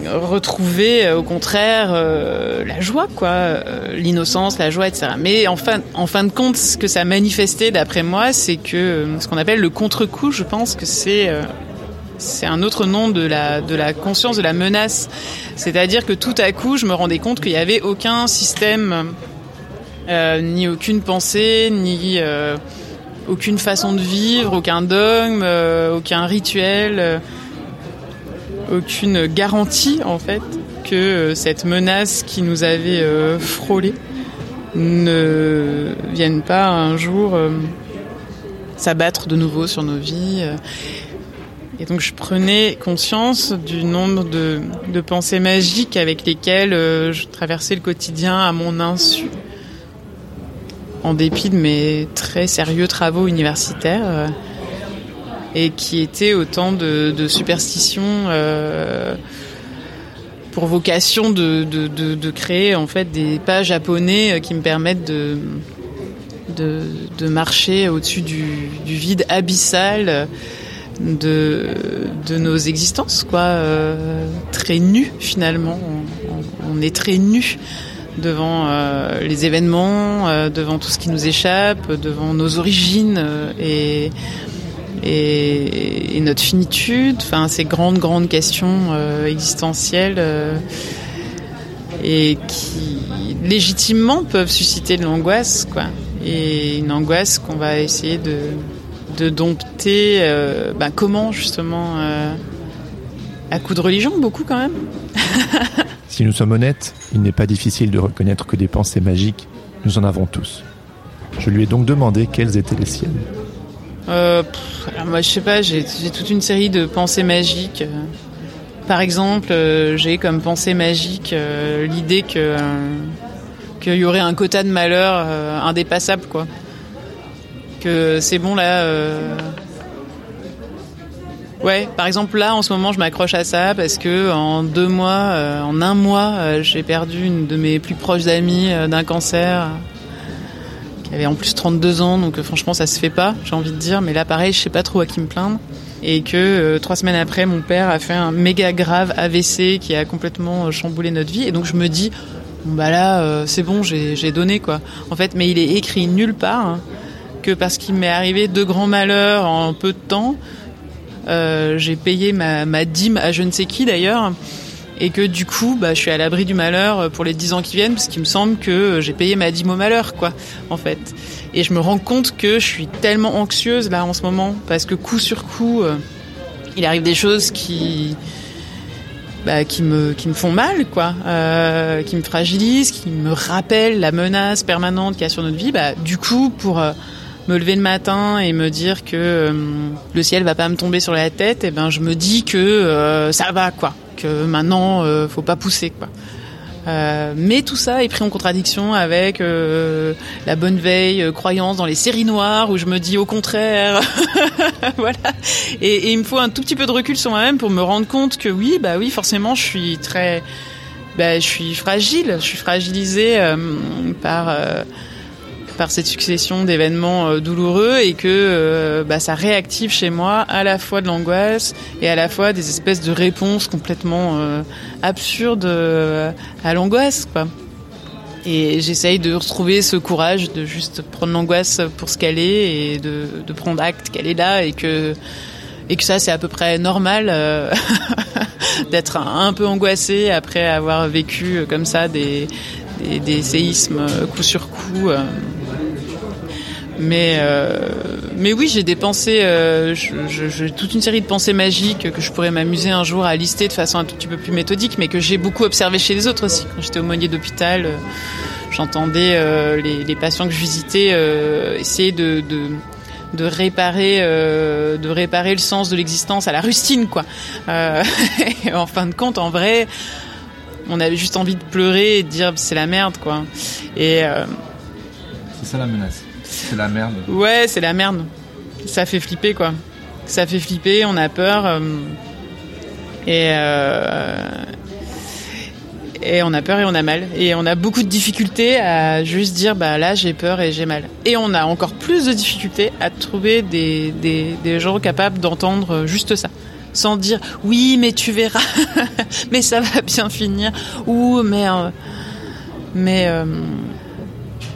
[SPEAKER 1] retrouver au contraire la joie, quoi, l'innocence, la joie, etc. Mais en fin, en fin de compte, ce que ça a manifesté, d'après moi, c'est que ce qu'on appelle le contre-coup, je pense que c'est c'est un autre nom de la, de la conscience de la menace. C'est-à-dire que tout à coup, je me rendais compte qu'il n'y avait aucun système, euh, ni aucune pensée, ni euh, aucune façon de vivre, aucun dogme, euh, aucun rituel, aucune garantie en fait que cette menace qui nous avait frôlé ne vienne pas un jour s'abattre de nouveau sur nos vies. Et donc je prenais conscience du nombre de, pensées magiques avec lesquelles euh, je traversais le quotidien à mon insu, en dépit de mes très sérieux travaux universitaires, euh, et qui étaient autant de, superstitions euh, pour vocation de, de, créer en fait des pas japonais qui me permettent de, de, marcher au-dessus du, vide abyssal de, de nos existences, quoi, euh, très nus finalement. On, est très nus devant euh, les événements, euh, devant tout ce qui nous échappe, devant nos origines et, et, notre finitude. Enfin, ces grandes grandes questions existentielles et qui légitimement peuvent susciter de l'angoisse, quoi. Et une angoisse qu'on va essayer de de dompter euh, ben, comment justement euh, à coup de religion beaucoup quand même.
[SPEAKER 4] si nous sommes honnêtes, il n'est pas difficile de reconnaître que des pensées magiques, nous en avons tous. Je lui ai donc demandé quelles étaient les siennes.
[SPEAKER 1] Euh, moi je sais pas, j'ai toute une série de pensées magiques. Par exemple, j'ai comme pensée magique l'idée que qu'il y aurait un quota de malheur indépassable quoi c'est bon là. Euh. Ouais, par exemple là en ce moment je m'accroche à ça parce que en deux mois, euh, en un mois, euh, j'ai perdu une de mes plus proches amies d'un cancer qui avait en plus 32 ans, donc franchement ça se fait pas, j'ai envie de dire. Mais là pareil, je sais pas trop à qui me plaindre. Et que trois semaines après, mon père a fait un méga grave AVC qui a complètement chamboulé notre vie. Et donc je me dis, bon bah là c'est bon, j'ai donné quoi. En fait, mais il est écrit nulle part. Hein que parce qu'il m'est arrivé deux grands malheurs en peu de temps, euh, j'ai payé ma, dîme à je ne sais qui d'ailleurs, et que du coup, bah, je suis à l'abri du malheur pour les dix ans qui viennent, parce qu'il me semble que j'ai payé ma dîme au malheur, quoi, en fait. Et je me rends compte que je suis tellement anxieuse là en ce moment, parce que coup sur coup, euh, il arrive des choses qui bah, qui me qui me font mal quoi euh, qui me fragilisent qui me rappellent la menace permanente qu'il y a sur notre vie bah du coup pour euh, me lever le matin et me dire que euh, le ciel va pas me tomber sur la tête, et eh ben je me dis que euh, ça va quoi, que maintenant euh, faut pas pousser quoi. Euh, mais tout ça est pris en contradiction avec euh, la bonne veille euh, croyance dans les séries noires où je me dis au contraire voilà et, il me faut un tout petit peu de recul sur moi-même pour me rendre compte que oui bah oui forcément je suis très bah, je suis fragile je suis fragilisée par par cette succession d'événements euh, douloureux et que euh, bah, ça réactive chez moi à la fois de l'angoisse et à la fois des espèces de réponses complètement euh, absurdes à l'angoisse quoi. Et j'essaye de retrouver ce courage de juste prendre l'angoisse pour ce qu'elle est et de, prendre acte qu'elle est là et que ça c'est à peu près normal d'être un, peu angoissé après avoir vécu comme ça des, séismes coup sur coup. Mais euh, mais oui, j'ai des pensées, euh, j'ai toute une série de pensées magiques que je pourrais m'amuser un jour à lister de façon un tout petit peu plus méthodique, mais que j'ai beaucoup observé chez les autres aussi. Quand j'étais aumônier d'hôpital, euh, j'entendais euh, les, les, patients que je visitais euh, essayer de, de de réparer euh, de réparer le sens de l'existence à la rustine quoi. Euh, en fin de compte en vrai on avait juste envie de pleurer et de dire c'est la merde quoi. Et euh,
[SPEAKER 5] c'est ça la menace c'est la merde.
[SPEAKER 1] Ouais, c'est la merde. Ça fait flipper, quoi. Ça fait flipper, on a peur. Euh, et, euh, et on a peur et on a mal. Et on a beaucoup de difficultés à juste dire, bah là, j'ai peur et j'ai mal. Et on a encore plus de difficultés à trouver des, des, des gens capables d'entendre juste ça sans dire oui mais tu verras mais ça va bien finir ou mais euh, mais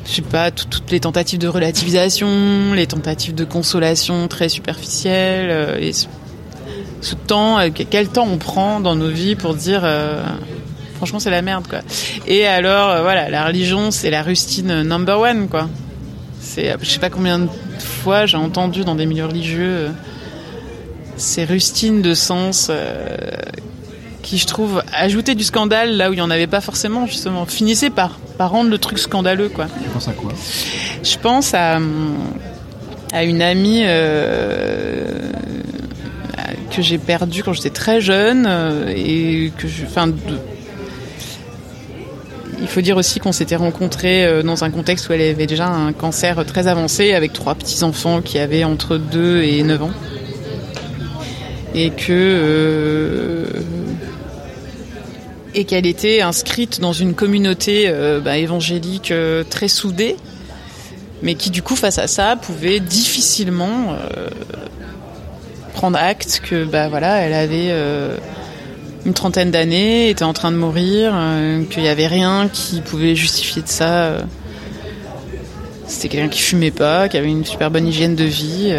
[SPEAKER 1] je sais pas, toutes les tentatives de relativisation, les tentatives de consolation très superficielles, euh, et ce, ce temps, euh, quel temps on prend dans nos vies pour dire, euh, franchement, c'est la merde, quoi. Et alors, voilà, la religion, c'est la rustine number one, quoi. C'est, je sais pas combien de fois j'ai entendu dans des milieux religieux ces rustines de sens qui je trouve ajoutait du scandale là où il n'y en avait pas forcément justement. Finissait par, par rendre le truc scandaleux quoi.
[SPEAKER 5] Tu penses à quoi?
[SPEAKER 1] Je pense à, à une amie euh, que j'ai perdue quand j'étais très jeune euh, et que je enfin de, il faut dire aussi qu'on s'était rencontrés euh, dans un contexte où elle avait déjà un cancer très avancé avec trois petits enfants qui avaient entre 2 et 9 ans. Et que euh, et qu'elle était inscrite dans une communauté euh, bah, évangélique euh, très soudée, mais qui du coup face à ça pouvait difficilement euh, prendre acte que bah voilà elle avait une trentaine d'années, était en train de mourir, qu'il n'y avait rien qui pouvait justifier de ça. C'était quelqu'un qui fumait pas, qui avait une super bonne hygiène de vie,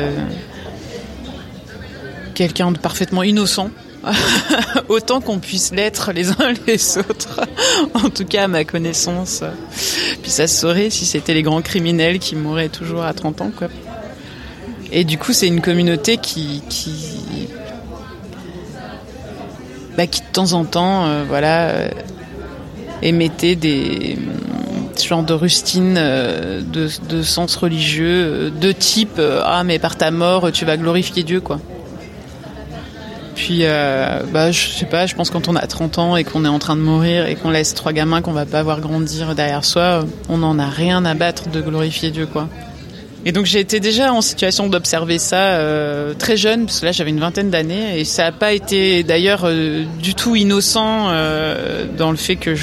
[SPEAKER 1] quelqu'un de parfaitement innocent. autant qu'on puisse l'être les uns les autres, en tout cas à ma connaissance. Puis ça se saurait si c'était les grands criminels qui mouraient toujours à 30 ans, quoi. Et du coup, c'est une communauté qui, qui, bah, qui de temps en temps, euh, voilà, euh, émettait des genre de rustines euh, de, de sens religieux de type ah mais par ta mort tu vas glorifier Dieu quoi. Puis, euh, bah, je sais pas, je pense quand on a 30 ans et qu'on est en train de mourir et qu'on laisse trois gamins qu'on va pas voir grandir derrière soi, on n'en a rien à battre de glorifier Dieu, quoi. Et donc j'ai été déjà en situation d'observer ça euh, très jeune, parce que là j'avais une vingtaine d'années, et ça n'a pas été d'ailleurs euh, du tout innocent euh, dans le fait que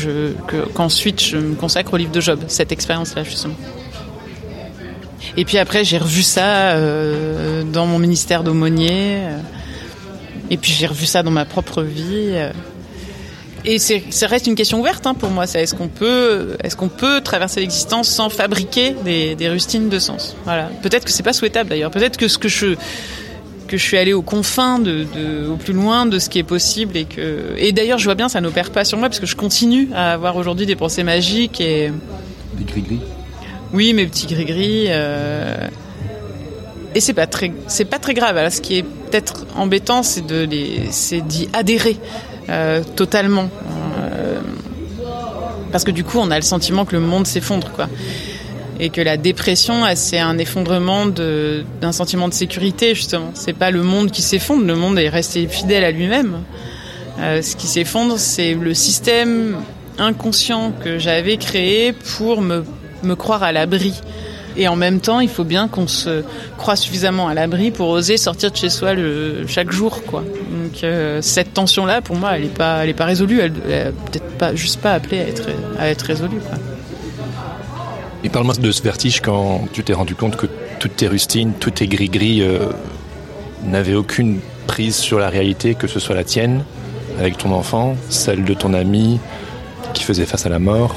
[SPEAKER 1] qu'ensuite je me consacre au livre de Job, cette expérience-là justement. Et puis après j'ai revu ça dans mon ministère d'aumônier. Euh, et puis j'ai revu ça dans ma propre vie. Et c'est, ça reste une question ouverte hein, pour moi. Est-ce qu'on peut, est-ce qu'on peut traverser l'existence sans fabriquer des, des rustines de sens? Voilà. Peut-être que c'est pas souhaitable d'ailleurs. Peut-être que ce que je que je suis allée aux confins, de, de, au plus loin de ce qui est possible et que et d'ailleurs je vois bien ça n'opère pas sur moi parce que je continue à avoir aujourd'hui des pensées magiques et
[SPEAKER 5] des gris-gris?
[SPEAKER 1] Oui, mes petits gris-gris. Euh... Et c'est pas très, c'est pas très grave. Alors, ce qui est peut-être embêtant, c'est de les, c'est d'y adhérer euh, totalement, euh, parce que du coup, on a le sentiment que le monde s'effondre, quoi, et que la dépression, c'est un effondrement d'un sentiment de sécurité, justement. C'est pas le monde qui s'effondre, le monde est resté fidèle à lui-même. Euh, ce qui s'effondre, c'est le système inconscient que j'avais créé pour me, me croire à l'abri. Et en même temps, il faut bien qu'on se croit suffisamment à l'abri pour oser sortir de chez soi chaque jour, quoi. Donc euh, cette tension-là, pour moi, elle n'est pas, est pas résolue. Elle, elle est peut-être juste pas appelée à être, à être résolue, quoi.
[SPEAKER 2] Et parle-moi de ce vertige quand tu t'es rendu compte que toutes tes rustines, tous tes gris-gris euh, n'avaient aucune prise sur la réalité, que ce soit la tienne, avec ton enfant, celle de ton ami qui faisait face à la mort.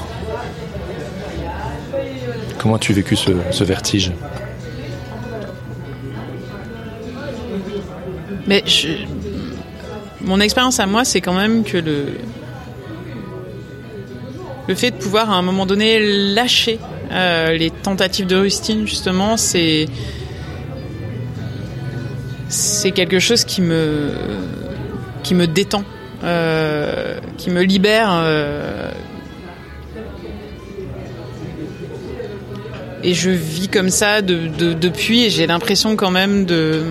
[SPEAKER 2] Comment as-tu vécu ce, vertige
[SPEAKER 1] Mais je... mon expérience à moi, c'est quand même que le le fait de pouvoir à un moment donné lâcher euh, les tentatives de rustine, justement, c'est c'est quelque chose qui me qui me détend, euh, qui me libère. Euh, et je vis comme ça de, de, depuis et j'ai l'impression quand même de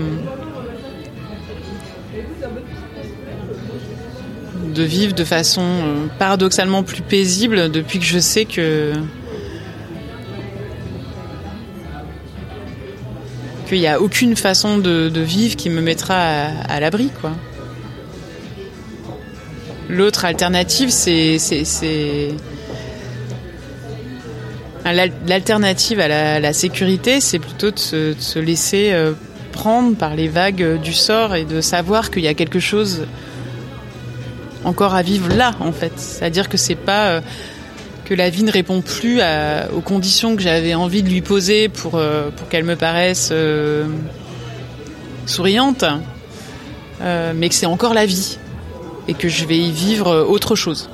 [SPEAKER 1] de vivre de façon euh, paradoxalement plus paisible depuis que je sais que qu'il n'y a aucune façon de, vivre qui me mettra à, à l'abri quoi. L'autre alternative c'est l'alternative à la, sécurité c'est plutôt de se, laisser euh, prendre par les vagues du sort et de savoir qu'il y a quelque chose encore à vivre là en fait. C'est-à-dire que c'est pas euh, que la vie ne répond plus aux conditions que j'avais envie de lui poser pour euh, pour qu'elle me paraisse euh, souriante, euh, mais que c'est encore la vie et que je vais y vivre autre chose.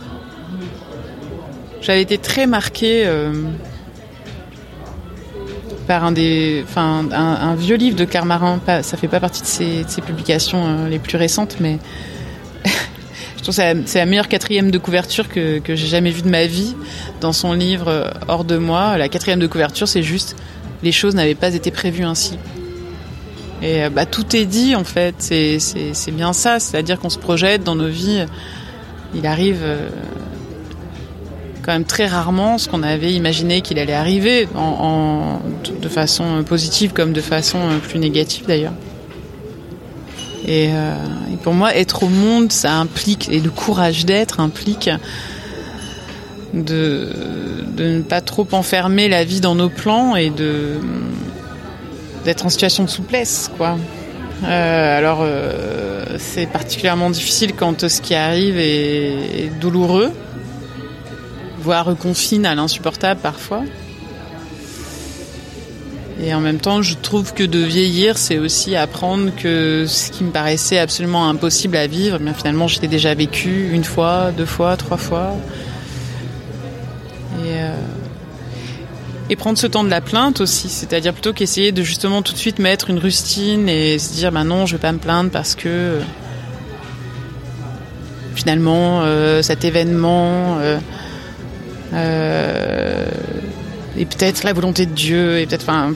[SPEAKER 1] J'avais été très marquée euh, par un des, enfin un, vieux livre de Claire Marin. Pas, ça fait pas partie de ses, publications les plus récentes, mais c'est la, meilleure quatrième de couverture que, que j'ai jamais vue de ma vie dans son livre Hors de moi. La quatrième de couverture, c'est juste les choses n'avaient pas été prévues ainsi. Et bah, tout est dit en fait, c'est bien ça, c'est-à-dire qu'on se projette dans nos vies. Il arrive euh, quand même très rarement ce qu'on avait imaginé qu'il allait arriver, de façon positive comme de façon plus négative d'ailleurs. Et, euh, et, pour moi, être au monde, ça implique, et le courage d'être implique de, ne pas trop enfermer la vie dans nos plans et d'être en situation de souplesse. Euh, alors, euh, c'est particulièrement difficile quand ce qui arrive est douloureux, voire confine à l'insupportable parfois. Et en même temps, je trouve que de vieillir, c'est aussi apprendre que ce qui me paraissait absolument impossible à vivre, bien finalement, j'étais déjà vécu une fois, deux fois, trois fois. Et, euh, et prendre ce temps de la plainte aussi, c'est-à-dire plutôt qu'essayer de justement tout de suite mettre une rustine et se dire, bah non, je vais pas me plaindre parce que finalement, euh, cet événement. Euh, euh, et peut-être la volonté de Dieu et peut-être enfin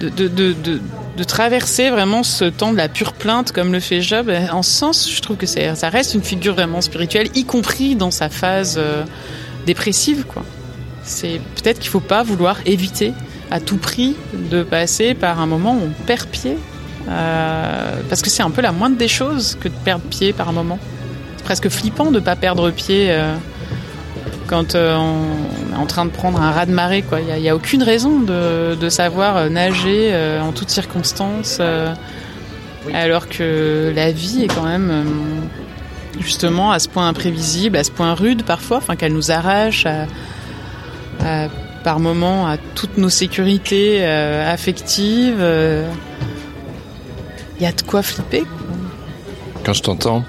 [SPEAKER 1] de, traverser vraiment ce temps de la pure plainte comme le fait Job en ce sens je trouve que ça reste une figure vraiment spirituelle y compris dans sa phase euh, dépressive quoi. C'est peut-être qu'il faut pas vouloir éviter à tout prix de passer par un moment où on perd pied euh, parce que c'est un peu la moindre des choses que de perdre pied par un moment. C'est presque flippant de pas perdre pied euh, quand euh, on est en train de prendre un raz de marée. Il n'y a, aucune raison de, savoir nager euh, en toutes circonstances, euh, alors que la vie est quand même euh, justement à ce point imprévisible, à ce point rude parfois, qu'elle nous arrache par moments à toutes nos sécurités euh, affectives. Il y a de quoi flipper.
[SPEAKER 2] Quand je t'entends,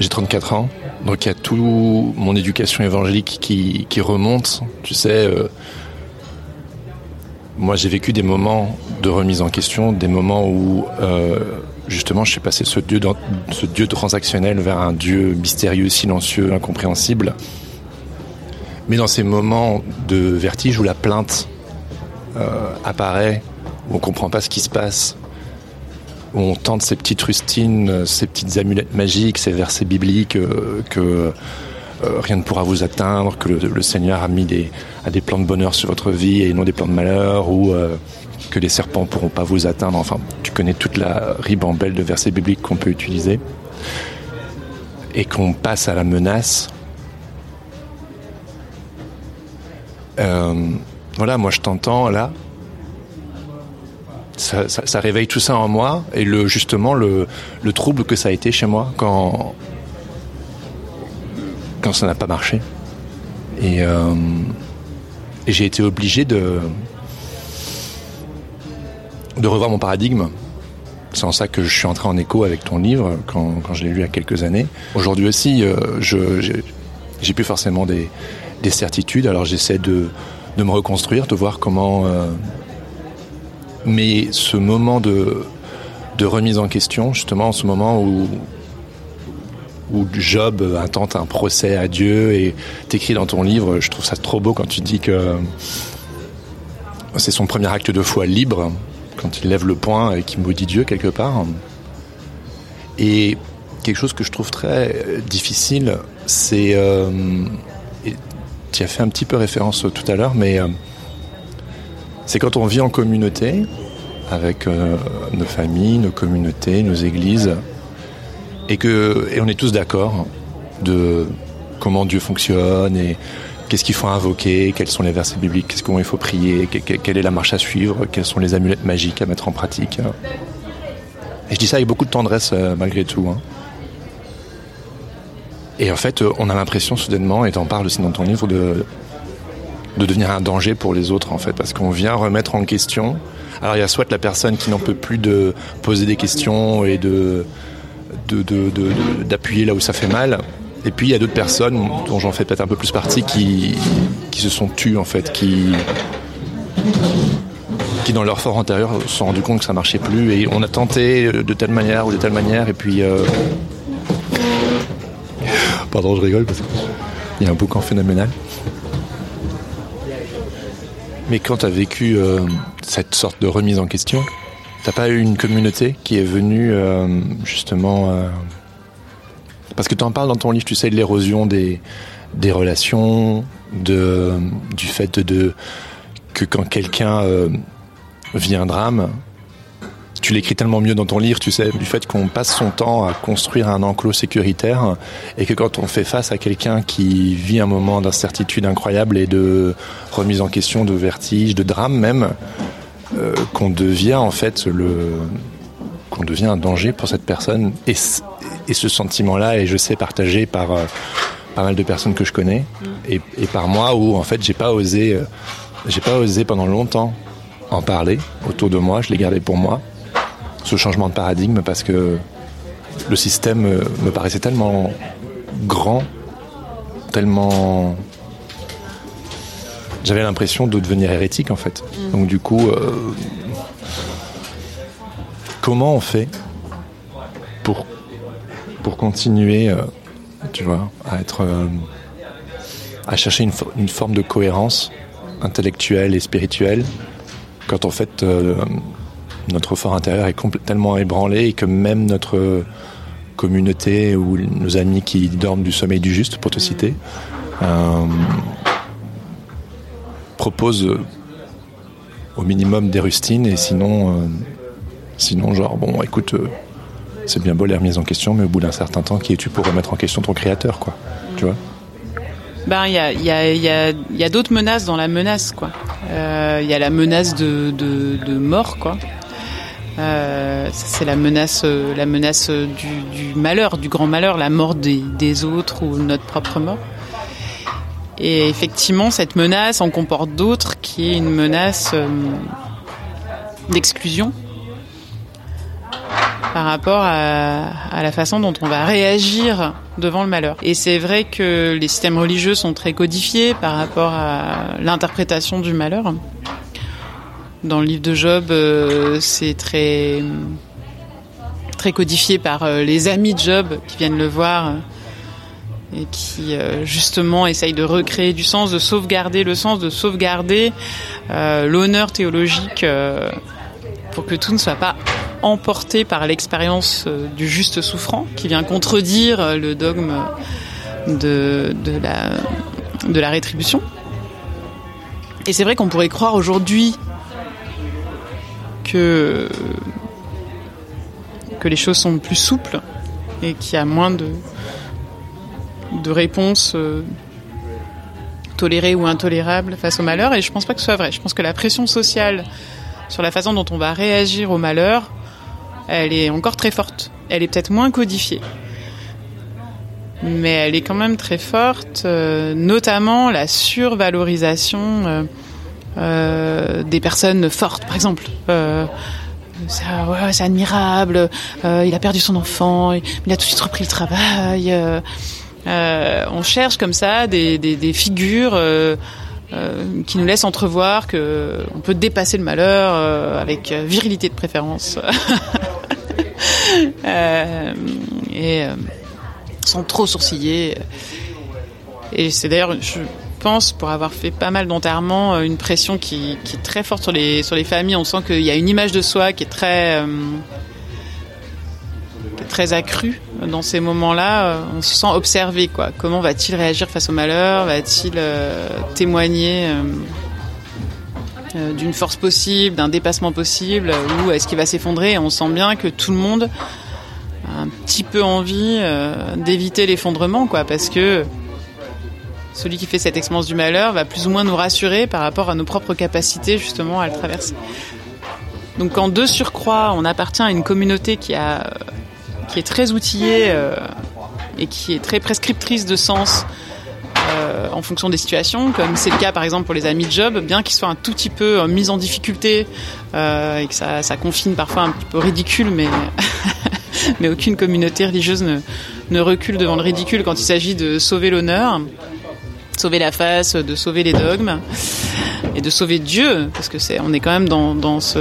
[SPEAKER 2] j'ai 34 ans. Donc il y a tout mon éducation évangélique qui, remonte. Tu sais, euh, moi j'ai vécu des moments de remise en question, des moments où euh, justement je suis passé ce dieu, ce dieu transactionnel vers un dieu mystérieux, silencieux, incompréhensible. Mais dans ces moments de vertige où la plainte euh, apparaît, où on comprend pas ce qui se passe, où on tente ces petites rustines, ces petites amulettes magiques, ces versets bibliques euh, que euh, rien ne pourra vous atteindre, que le, Seigneur a mis des, des plans de bonheur sur votre vie et non des plans de malheur, ou euh, que les serpents pourront pas vous atteindre. Enfin, tu connais toute la ribambelle de versets bibliques qu'on peut utiliser. Et qu'on passe à la menace. Euh, voilà, moi je t'entends là. Ça, réveille tout ça en moi et justement le, le trouble que ça a été chez moi quand quand ça n'a pas marché. Et, euh, et j'ai été obligé de de revoir mon paradigme. C'est en ça que je suis entré en écho avec ton livre quand, quand je l'ai lu il y a quelques années. Aujourd'hui aussi, euh, je j'ai plus forcément des, des certitudes. Alors j'essaie de, de me reconstruire, de voir comment. euh, mais ce moment de, remise en question, justement, ce moment où, Job intente un procès à Dieu et t'écris dans ton livre, je trouve ça trop beau quand tu dis que c'est son premier acte de foi libre, quand il lève le poing et qu'il maudit Dieu quelque part. Et quelque chose que je trouve très difficile, c'est... Euh, tu as fait un petit peu référence tout à l'heure, mais euh, c'est quand on vit en communauté, avec euh, nos familles, nos communautés, nos églises, et que et on est tous d'accord de comment Dieu fonctionne et qu'est-ce qu'il faut invoquer, quels sont les versets bibliques, qu'est-ce qu'il faut prier, que- que- quelle est la marche à suivre, quelles sont les amulettes magiques à mettre en pratique. Et je dis ça avec beaucoup de tendresse euh, malgré tout. hein. Et en fait, on a l'impression soudainement, et t'en parles aussi dans ton livre, de, de devenir un danger pour les autres, en fait, parce qu'on vient remettre en question. Alors, il y a soit la personne qui n'en peut plus de poser des questions et de d'appuyer là où ça fait mal. Et puis, il y a d'autres personnes, dont j'en fais peut-être un peu plus partie, qui, qui se sont tues, en fait, qui, qui dans leur fort intérieur se sont rendus compte que ça marchait plus. Et on a tenté de telle manière ou de telle manière, et puis... euh, Pardon, je rigole parce qu'il y a un boucan phénoménal. Mais quand tu as vécu euh, cette sorte de remise en question, t'as pas eu une communauté qui est venue euh, justement... euh, parce que tu en parles dans ton livre, tu sais, de l'érosion des, relations, de, du fait de, que quand quelqu'un vit un drame, tu l'écris tellement mieux dans ton livre, tu sais, du fait qu'on passe son temps à construire un enclos sécuritaire et que quand on fait face à quelqu'un qui vit un moment d'incertitude incroyable et de remise en question, de vertige, de drame même, euh, qu'on devient en fait le qu'on devient un danger pour cette personne et, et ce sentiment-là est je sais partagé par euh, pas mal de personnes que je connais et, et par moi où en fait j'ai pas osé euh, j'ai pas osé pendant longtemps en parler autour de moi je l'ai gardé pour moi ce changement de paradigme parce que le système euh, me paraissait tellement grand tellement j'avais l'impression de devenir hérétique en fait. Donc du coup euh, comment on fait pour pour continuer euh, tu vois à être euh, à chercher une, une forme de cohérence intellectuelle et spirituelle quand en fait notre fort intérieur est complètement ébranlé et que même notre communauté ou nos amis qui dorment du sommeil du juste, pour te citer, euh, proposent au minimum des rustines et sinon, euh, sinon genre bon, écoute, euh, c'est bien beau les remises en question, mais au bout d'un certain temps, qui es-tu pour remettre en question ton créateur, quoi, tu vois?
[SPEAKER 1] Ben, il y a, y a, y a, d'autres menaces dans la menace. Euh, Il y a la menace de, de, de mort, quoi. Euh, c'est la menace, euh, la menace euh, du, malheur, du grand malheur, la mort des, autres ou notre propre mort. Et effectivement, cette menace en comporte d'autres, qui est une menace d'exclusion par rapport à la façon dont on va réagir devant le malheur. Et c'est vrai que les systèmes religieux sont très codifiés par rapport à l'interprétation du malheur. Dans le livre de Job, euh, c'est très très codifié par euh, les amis de Job qui viennent le voir euh, et qui justement essayent de recréer du sens, de sauvegarder le sens, de sauvegarder l'honneur théologique pour que tout ne soit pas emporté par l'expérience du juste souffrant qui vient contredire le dogme de, de, la, de la rétribution. Et c'est vrai qu'on pourrait croire aujourd'hui que, les choses sont plus souples et qu'il y a moins de, de réponses euh, tolérées ou intolérables face au malheur. Et je pense pas que ce soit vrai. Je pense que la pression sociale sur la façon dont on va réagir au malheur, elle est encore très forte. Elle est peut-être moins codifiée. Mais elle est quand même très forte, euh, notamment la survalorisation euh, des personnes fortes, par exemple. Euh, c'est admirable, euh, il a perdu son enfant, il a tout de suite repris le travail. on cherche comme ça des, figures qui nous laissent entrevoir que on peut dépasser le malheur avec virilité de préférence. et sans trop sourciller. Et c'est d'ailleurs, pense, pour avoir fait pas mal d'enterrements, euh, une pression qui, est très forte sur les, sur les familles. On sent qu'il y a une image de soi qui est très, euh, très accrue dans ces moments-là. Euh, on se sent observé. Quoi. Comment va-t-il réagir face au malheur? Va-t-il témoigner d'une force possible, d'un dépassement possible Ou est-ce qu'il va s'effondrer? On sent bien que tout le monde a un petit peu envie d'éviter l'effondrement, quoi, parce que celui qui fait cette expérience du malheur va plus ou moins nous rassurer par rapport à nos propres capacités justement à le traverser. Donc quand de surcroît on appartient à une communauté qui est très outillée euh, et qui est très prescriptrice de sens euh, en fonction des situations, comme c'est le cas par exemple pour les amis de Job, bien qu'ils soient un tout petit peu euh, mis en difficulté et que ça, confine parfois un petit peu ridicule, mais aucune communauté religieuse ne recule devant le ridicule quand il s'agit de sauver l'honneur de sauver la face, de sauver les dogmes et de sauver Dieu, parce que c'est, on est quand même dans, dans ce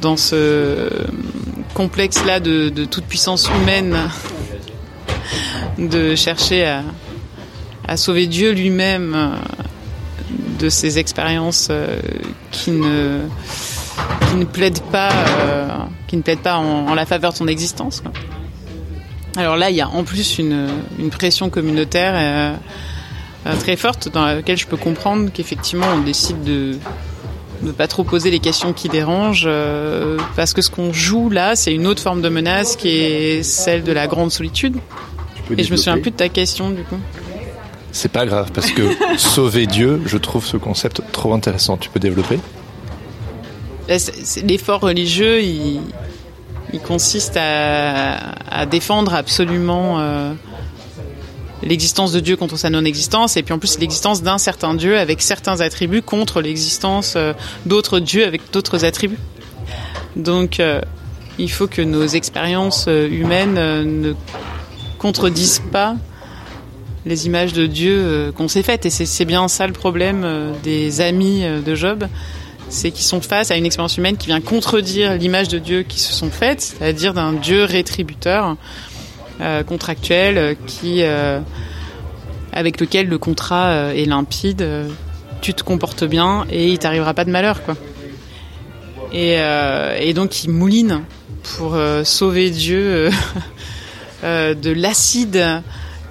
[SPEAKER 1] dans ce complexe-là de, toute puissance humaine, de chercher à, sauver Dieu lui-même de ces expériences qui ne qui ne plaident pas euh, qui ne plaident pas en, la faveur de son existence. Alors là, il y a en plus une, une pression communautaire euh, euh, très forte dans laquelle je peux comprendre qu'effectivement on décide de ne pas trop poser les questions qui dérangent euh, parce que ce qu'on joue là, c'est une autre forme de menace qui est celle de la grande solitude. Et je me souviens plus de ta question du coup.
[SPEAKER 2] C'est pas grave parce que sauver Dieu, je trouve ce concept trop intéressant. Tu peux développer?
[SPEAKER 1] L'effort religieux, il, il consiste à, défendre absolument euh, l'existence de Dieu contre sa non-existence, et puis en plus l'existence d'un certain Dieu avec certains attributs contre l'existence euh, d'autres dieux avec d'autres attributs. Donc euh, il faut que nos expériences humaines ne contredisent pas les images de Dieu qu'on s'est faites, et c'est bien ça le problème des amis de Job c'est qu'ils sont face à une expérience humaine qui vient contredire l'image de Dieu qui se sont faites, c'est-à-dire d'un Dieu rétributeur, euh, contractuel, euh, qui, euh, avec lequel le contrat est limpide, tu te comportes bien et il t'arrivera pas de malheur, quoi. Et, donc il mouline pour sauver Dieu de l'acide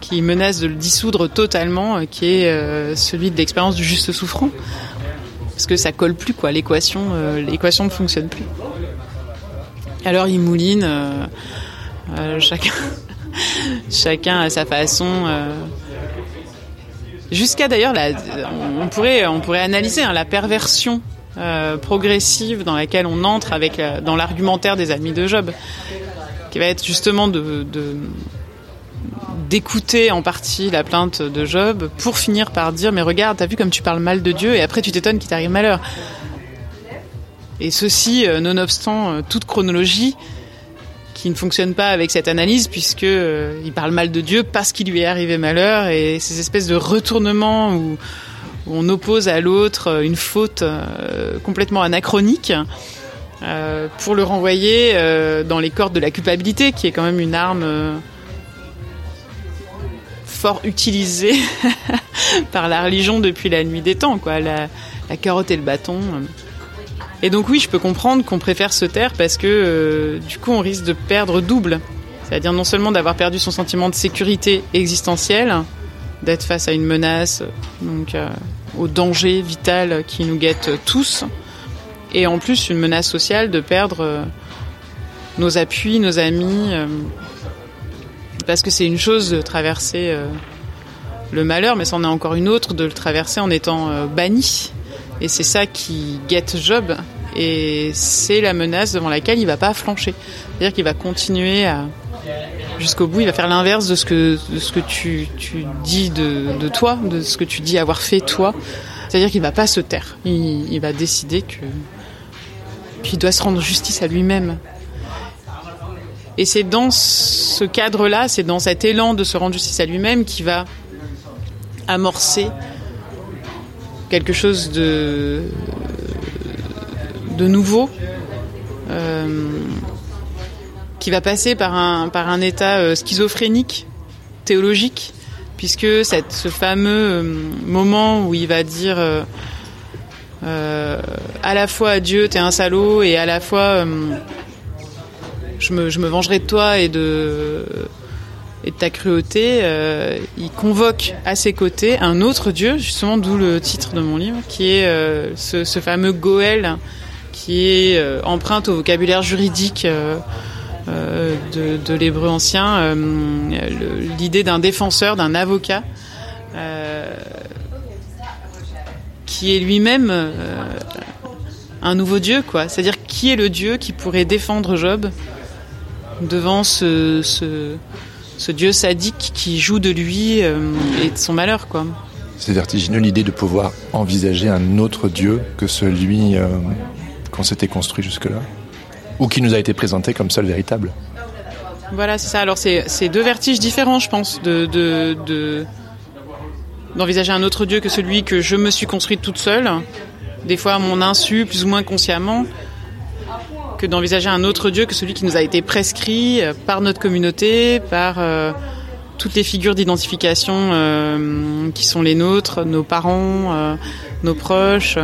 [SPEAKER 1] qui menace de le dissoudre totalement, qui est celui de l'expérience du juste souffrant parce que ça colle plus quoi. L'équation euh, l'équation ne fonctionne plus. Alors il mouline euh, euh, chacun chacun à sa façon euh, jusqu'à d'ailleurs on pourrait on pourrait analyser hein, la perversion progressive dans laquelle on entre avec dans l'argumentaire des amis de Job qui va être justement de d'écouter en partie la plainte de Job pour finir par dire mais regarde t'as vu comme tu parles mal de Dieu et après tu t'étonnes qu'il t'arrive malheur. Et ceci euh, nonobstant euh, toute chronologie qui ne fonctionne pas avec cette analyse puisque euh, il parle mal de Dieu parce qu'il lui est arrivé malheur et ces espèces de retournements où, on oppose à l'autre une faute complètement anachronique pour le renvoyer dans les cordes de la culpabilité qui est quand même une arme fort utilisé par la religion depuis la nuit des temps, quoi, la, carotte et le bâton. Et donc oui, je peux comprendre qu'on préfère se taire parce que euh, du coup on risque de perdre double. C'est-à-dire non seulement d'avoir perdu son sentiment de sécurité existentielle, d'être face à une menace, donc euh, au danger vital qui nous guette tous, et en plus une menace sociale de perdre euh, nos appuis, nos amis, parce que c'est une chose de traverser euh, le malheur, mais c'en est encore une autre de le traverser en étant euh, banni. Et c'est ça qui guette Job, et c'est la menace devant laquelle il va pas flancher. C'est-à-dire qu'il va continuer jusqu'au bout, il va faire l'inverse de ce que tu, dis de, toi, de ce que tu dis avoir fait toi. C'est-à-dire qu'il va pas se taire. Il, va décider qu'il doit se rendre justice à lui-même. Et c'est dans ce cadre-là, c'est dans cet élan de se rendre justice à lui-même qui va amorcer quelque chose de, nouveau, euh, qui va passer par un, par un état euh, schizophrénique, théologique, puisque cette, ce fameux euh, moment où il va dire à la fois à Dieu t'es un salaud et à la fois je, me, je me vengerai de toi et de, et de ta cruauté, euh, il convoque à ses côtés un autre Dieu, justement d'où le titre de mon livre, qui est euh, ce, fameux Goël, qui est euh, empreinte au vocabulaire juridique de, l'hébreu ancien, l'idée d'un défenseur, d'un avocat, qui est lui-même un nouveau Dieu, quoi. C'est-à-dire qui est le Dieu qui pourrait défendre Job? Devant ce, ce, ce Dieu sadique qui joue de lui euh, et de son malheur, quoi.
[SPEAKER 2] C'est vertigineux l'idée de pouvoir envisager un autre Dieu que celui euh, qu'on s'était construit jusque-là, ou qui nous a été présenté comme seul véritable.
[SPEAKER 1] Voilà, c'est ça. Alors c'est c'est deux vertiges différents, je pense, de de de- d'envisager un autre Dieu que celui que je me suis construite toute seule, des fois à mon insu, plus ou moins consciemment, que d'envisager un autre Dieu que celui qui nous a été prescrit euh, par notre communauté, par euh, toutes les figures d'identification euh, qui sont les nôtres, nos parents, nos proches.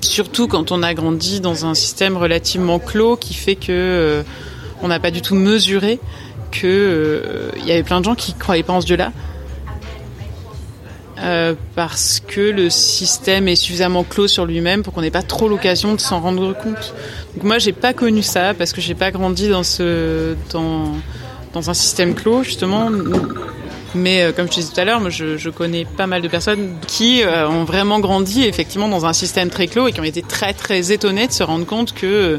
[SPEAKER 1] surtout quand on a grandi dans un système relativement clos qui fait que on n'a pas du tout mesuré que il y avait plein de gens qui croyaient pas en ce Dieu-là. Euh, parce que le système est suffisamment clos sur lui-même pour qu'on n'ait pas trop l'occasion de s'en rendre compte. Donc moi, j'ai pas connu ça parce que j'ai pas grandi dans un système clos justement. Mais euh, comme je disais tout à l'heure, moi, je, connais pas mal de personnes qui euh, ont vraiment grandi effectivement dans un système très clos et qui ont été très très étonnées de se rendre compte que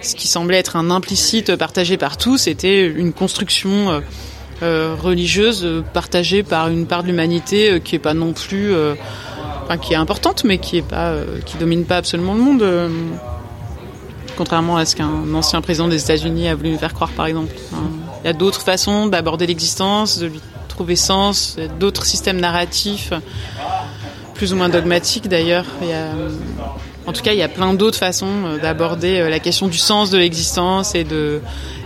[SPEAKER 1] ce qui semblait être un implicite partagé par tous était une construction religieuse euh, partagée par une part de l'humanité euh, qui est pas non plus, euh, qui est importante, mais qui est pas, euh, qui domine pas absolument le monde. euh, contrairement à ce qu'un ancien président des États-Unis a voulu nous faire croire, par exemple. Il y a d'autres façons d'aborder l'existence, de lui trouver sens, d'autres systèmes narratifs, plus ou moins dogmatiques d'ailleurs. Euh, en tout cas, il y a plein d'autres façons euh, d'aborder euh, la question du sens de l'existence et de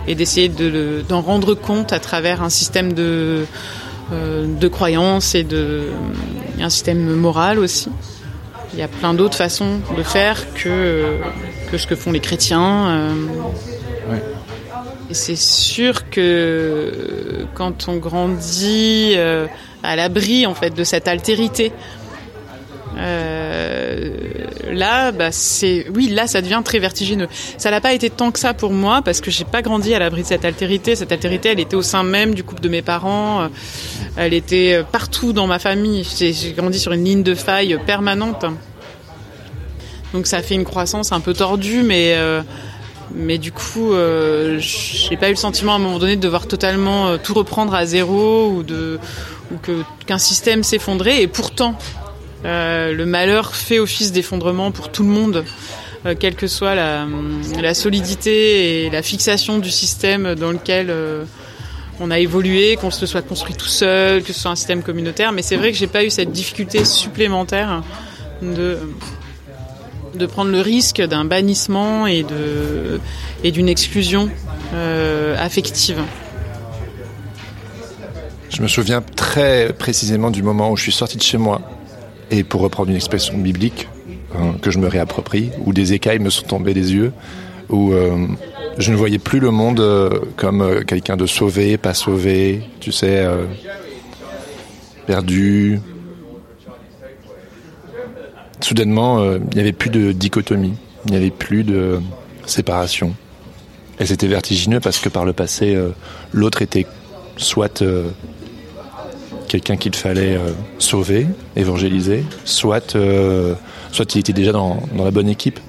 [SPEAKER 1] et d'essayer d'en rendre compte à travers un système de euh, de croyances et de un système moral aussi. Il y a plein d'autres façons de faire que que ce que font les chrétiens. euh.
[SPEAKER 2] Ouais.
[SPEAKER 1] Et c'est sûr que quand on grandit euh, à l'abri en fait de cette altérité, là, bah, c'est oui, là, ça devient très vertigineux. Ça n'a pas été tant que ça pour moi parce que j'ai pas grandi à l'abri de cette altérité. Cette altérité, elle était au sein même du couple de mes parents. euh, Elle était euh, partout dans ma famille. J'ai grandi sur une ligne de faille permanente. Donc ça fait une croissance un peu tordue, mais euh, mais du coup, euh, j'ai pas eu le sentiment à un moment donné de devoir totalement euh, tout reprendre à zéro ou de ou que qu'un système s'effondrait. Et pourtant, euh, le malheur fait office d'effondrement pour tout le monde, euh, quelle que soit la, solidité et la fixation du système dans lequel euh, on a évolué, qu'on se soit construit tout seul, que ce soit un système communautaire. Mais c'est vrai que j'ai pas eu cette difficulté supplémentaire de prendre le risque d'un bannissement et de et d'une exclusion affective.
[SPEAKER 2] Je me souviens très précisément du moment où je suis sorti de chez moi et pour reprendre une expression biblique hein, que je me réapproprie, où des écailles me sont tombées des yeux, où euh, je ne voyais plus le monde euh, comme euh, quelqu'un de sauvé, pas sauvé, tu sais, perdu. Soudainement, il n'y avait plus de dichotomie, il n'y avait plus de séparation. Et c'était vertigineux parce que par le passé, l'autre était soit quelqu'un qu'il fallait euh, sauver, évangéliser, soit, euh, soit il était déjà dans, la bonne équipe.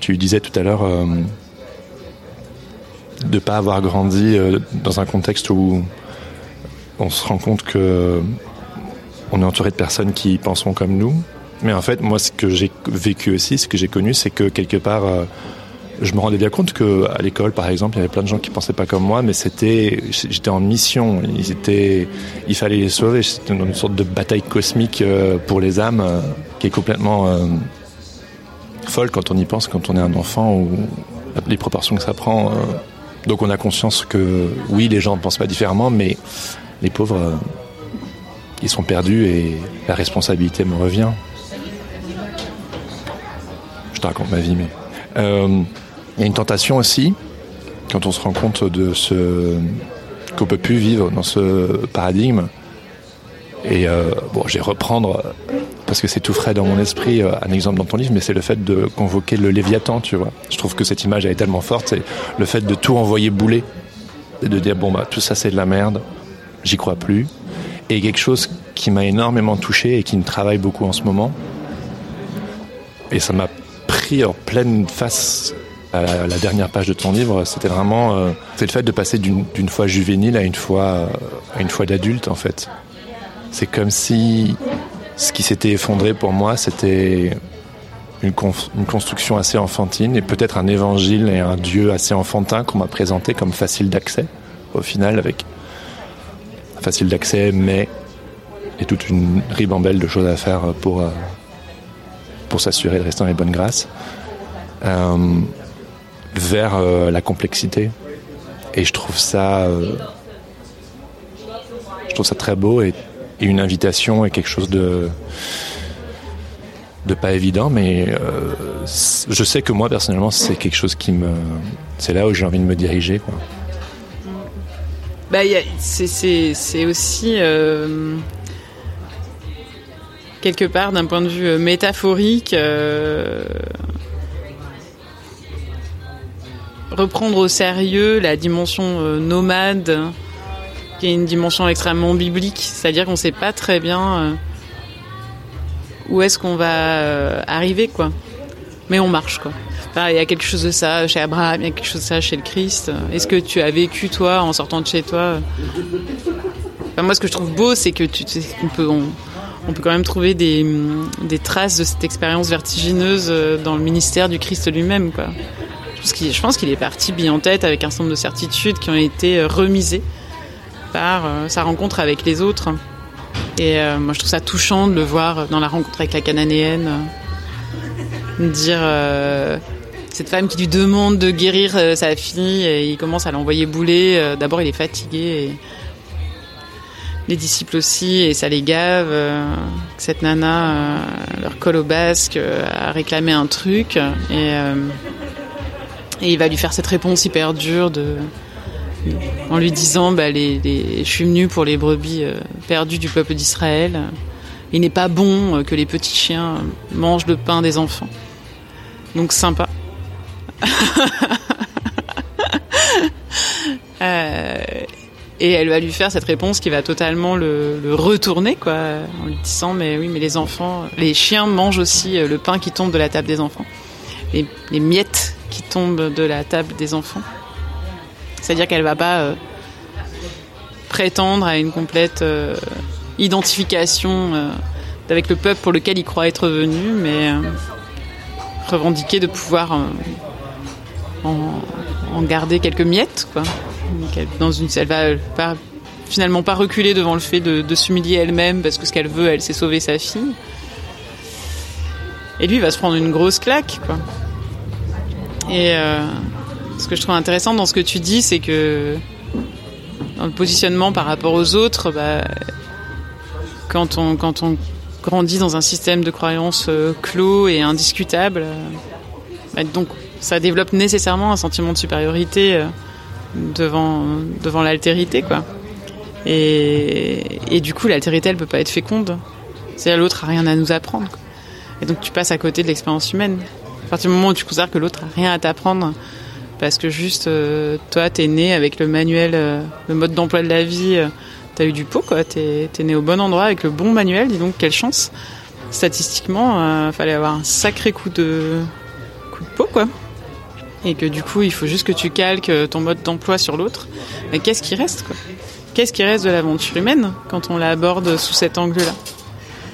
[SPEAKER 2] Tu disais tout à l'heure euh, de pas avoir grandi dans un contexte où on se rend compte que on est entouré de personnes qui penseront comme nous. Mais en fait, moi, ce que j'ai vécu aussi, ce que j'ai connu, c'est que quelque part, je me rendais bien compte que à l'école, par exemple, il y avait plein de gens qui pensaient pas comme moi, mais c'était, j'étais en mission. Ils étaient, il fallait les sauver. C'était une sorte de bataille cosmique euh, pour les âmes euh, qui est complètement euh, folle quand on y pense, quand on est un enfant ou les proportions que ça prend. Donc on a conscience que oui, les gens ne pensent pas différemment, mais les pauvres, ils sont perdus et la responsabilité me revient. Je te raconte ma vie, mais il y a une tentation aussi quand on se rend compte de ce qu'on peut plus vivre dans ce paradigme. Et euh, bon, je vais reprendre parce que c'est tout frais dans mon esprit euh, un exemple dans ton livre, mais c'est le fait de convoquer le Léviathan, tu vois. Je trouve que cette image est tellement forte, c'est le fait de tout envoyer bouler et de dire bon bah tout ça c'est de la merde, j'y crois plus. Et quelque chose qui m'a énormément touché et qui me travaille beaucoup en ce moment. Et ça m'a pris en pleine face la, dernière page de ton livre. C'était vraiment euh, c'est le fait de passer d'une foi juvénile à une foi d'adulte en fait. C'est comme si ce qui s'était effondré pour moi, c'était une, une construction assez enfantine et peut-être un évangile et un Dieu assez enfantin qu'on m'a présenté comme facile d'accès, au final, avec facile d'accès, mais et toute une ribambelle de choses à faire pour, euh, pour s'assurer de rester dans les bonnes grâces, euh, vers euh, la complexité. Et je trouve ça, euh, je trouve ça très beau et, une invitation et quelque chose de de pas évident, mais euh, je sais que moi personnellement c'est quelque chose qui me, c'est là où j'ai envie de me diriger. Quoi.
[SPEAKER 1] Bah, c'est- aussi quelque part d'un point de vue métaphorique reprendre au sérieux la dimension euh, nomade qui est une dimension extrêmement biblique c'est-à-dire qu'on ne sait pas très bien euh, où est-ce qu'on va euh, arriver quoi mais on marche quoi il y a quelque chose de ça chez Abraham, il y a quelque chose de ça chez le Christ. Est-ce que tu as vécu toi en sortant de chez toi Moi, ce que je trouve beau, c'est que tu, sais on, peut quand même trouver des, des traces de cette expérience vertigineuse dans le ministère du Christ lui-même, quoi. Je pense qu'il- est parti bien en tête avec un certain nombre de certitudes qui ont été euh, remisées par euh, sa rencontre avec les autres. Et euh, moi, je trouve ça touchant de le voir dans la rencontre avec la cananéenne. dire cette femme qui lui demande de guérir sa fille et il commence à l'envoyer bouler. D'abord, il est fatigué et les disciples aussi et ça les gave. cette nana leur colle au basque, a réclamé un truc et, et il va lui faire cette réponse hyper dure en lui disant bah, je suis venu pour les brebis euh, perdues du peuple d'Israël. Il n'est pas bon euh, que les petits chiens mangent le pain des enfants. Donc sympa. Euh, et elle va lui faire cette réponse qui va totalement le, retourner, quoi, en lui disant mais oui, mais les enfants, les chiens mangent aussi le pain qui tombe de la table des enfants, les, miettes qui tombent de la table des enfants. C'est-à-dire qu'elle va pas euh, prétendre à une complète euh, identification euh, avec le peuple pour lequel il croit être venu, mais revendiquer de pouvoir en, garder quelques miettes, quoi. Elle, dans une, elle va finalement pas reculer devant le fait de, de s'humilier elle-même parce que ce qu'elle veut, elle, c'est sauver sa fille. Et lui, il va se prendre une grosse claque, quoi. Et euh, ce que je trouve intéressant dans ce que tu dis, c'est que dans le positionnement par rapport aux autres, bah, quand on grandit dans un système de croyances euh, clos et indiscutable, euh, bah, ça développe nécessairement un sentiment de supériorité devant l'altérité, quoi. Et, du coup, l'altérité, elle peut pas être féconde. C'est-à-dire l'autre a rien à nous apprendre. Et donc tu passes à côté de l'expérience humaine. À partir du moment où tu considères que l'autre a rien à t'apprendre, parce que juste euh, toi, t'es né avec le manuel, euh, le mode d'emploi de la vie, euh, t'as eu du pot, quoi. T'es es né au bon endroit avec le bon manuel, dis donc quelle chance. Statistiquement, euh, fallait avoir un sacré coup de coup de pot, quoi. Et que du coup, il faut juste que tu calques ton mode d'emploi sur l'autre. Mais qu'est-ce qui reste, quoi? Qu'est-ce qui reste de l'aventure humaine quand on l'aborde sous cet angle-là?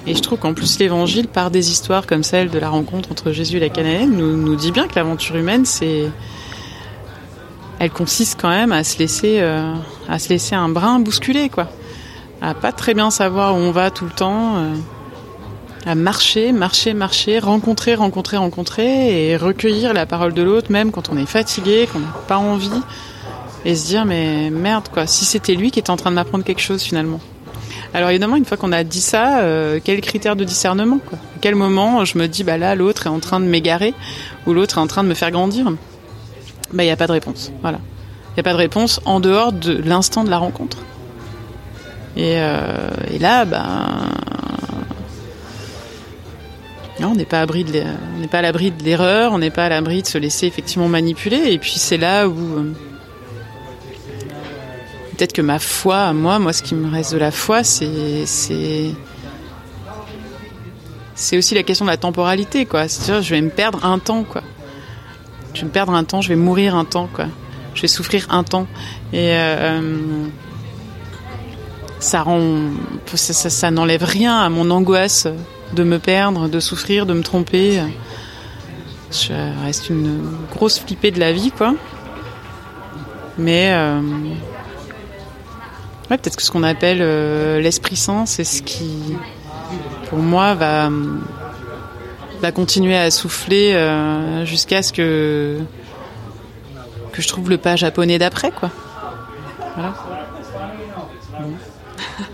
[SPEAKER 1] Et je trouve qu'en plus l'évangile, par des histoires comme celle de la rencontre entre Jésus et la Cananéenne, nous, nous dit bien que l'aventure humaine, c'est, elle consiste quand même à se laisser, euh, à se laisser un brin bousculer, quoi, à pas très bien savoir où on va tout le temps, euh, à marcher, marcher, marcher, rencontrer, rencontrer, rencontrer, et recueillir la parole de l'autre, même quand on est fatigué, qu'on n'a pas envie, et se dire mais merde quoi, si c'était lui qui était en train de m'apprendre quelque chose finalement. Alors évidemment, une fois qu'on a dit ça, euh, quel critère de discernement À quel moment je me dis bah là l'autre est en train de m'égarer ou l'autre est en train de me faire grandir? Bah il n'y a pas de réponse. Voilà, il n'y a pas de réponse en dehors de l'instant de la rencontre. Et, euh, là, non, on n'est pas à l'abri de l'e- on n'est pas à l'abri de l'erreur, on n'est pas à l'abri de se laisser effectivement manipuler. Et puis c'est là où euh, peut-être que ma foi, moi, moi, ce qui me reste de la foi, c'est c'est aussi la question de la temporalité, quoi. C'est-à-dire, je vais me perdre un temps, quoi. Je vais me perdre un temps, je vais mourir un temps, quoi. Je vais souffrir un temps, et euh, ça rend, ça, ça- ça n'enlève rien à mon angoisse de me perdre, de souffrir, de me tromper. Je reste une grosse flippée de la vie, quoi. Mais euh, Ouais, peut-être que ce qu'on appelle euh, l'Esprit Saint, c'est ce qui, pour moi, va, va continuer à souffler euh, jusqu'à ce que, que je trouve le pas japonais d'après, quoi. Voilà.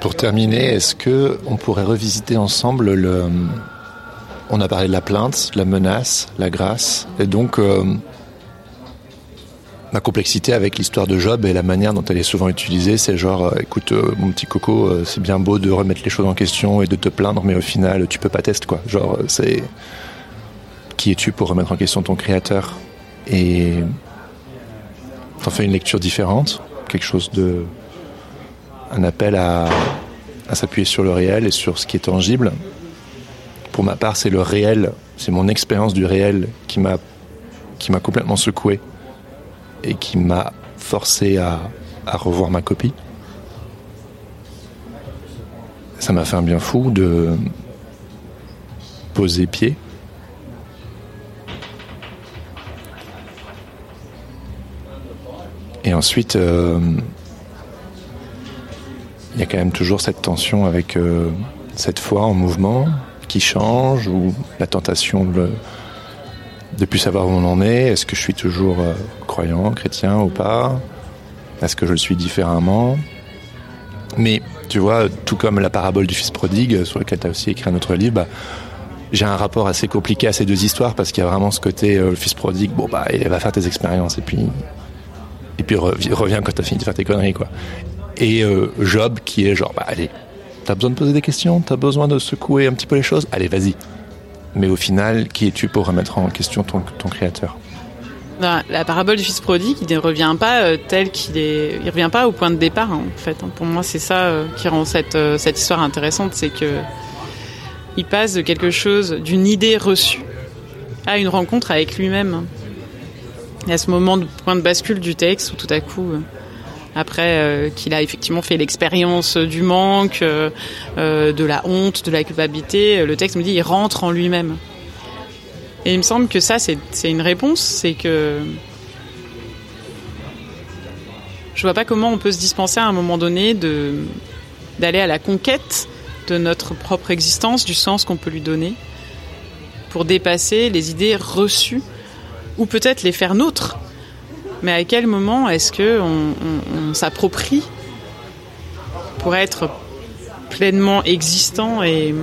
[SPEAKER 2] Pour terminer, est-ce que on pourrait revisiter ensemble le On a parlé de la plainte, la menace, la grâce, et donc euh, ma complexité avec l'histoire de Job et la manière dont elle est souvent utilisée, c'est genre, euh, écoute, euh, mon petit coco, euh, c'est bien beau de remettre les choses en question et de te plaindre, mais au final, tu peux pas tester quoi. Genre, c'est qui es-tu pour remettre en question ton créateur? Et t'en fais une lecture différente, quelque chose de un appel à, à s'appuyer sur le réel et sur ce qui est tangible. Pour ma part, c'est le réel, c'est mon expérience du réel qui m'a qui m'a complètement secoué et qui m'a forcé à, revoir ma copie. Ça m'a fait un bien fou de poser pied. Et ensuite, euh, il y a quand même toujours cette tension avec euh, cette foi en mouvement qui change ou la tentation de, de plus savoir où on en est. Est-ce que je suis toujours euh, croyant, chrétien ou pas? Est-ce que je le suis différemment? Mais tu vois, tout comme la parabole du fils prodigue, sur lequel tu as aussi écrit un autre livre, bah, j'ai un rapport assez compliqué à ces deux histoires parce qu'il y a vraiment ce côté euh, le fils prodigue, bon bah il va faire tes expériences et puis et puis revi- reviens quand t'as fini de faire tes conneries quoi. Et euh, Job qui est genre bah allez, t'as besoin de poser des questions, t'as besoin de secouer un petit peu les choses, allez vas-y. Mais au final, qui es-tu pour remettre en question ton, ton créateur?
[SPEAKER 1] Non, la parabole du fils prodigue, il ne revient pas euh, tel qu'il est. Il revient pas au point de départ, hein, en fait. hein. Pour moi, c'est ça euh, qui rend cette, euh, cette histoire intéressante, c'est que il passe de quelque chose, d'une idée reçue, à une rencontre avec lui-même. Il y a ce moment de point de bascule du texte où tout à coup, après euh, qu'il a effectivement fait l'expérience du manque, euh, euh, de la honte, de la culpabilité, le texte me dit il rentre en lui-même. Et il me semble que ça, c'est une réponse, c'est que je vois pas comment on peut se dispenser à un moment donné d'aller à la conquête de notre propre existence, du sens qu'on peut lui donner, pour dépasser les idées reçues, ou peut-être les faire nôtres. Mais à quel moment est-ce que on, s'approprie pour être pleinement existant et,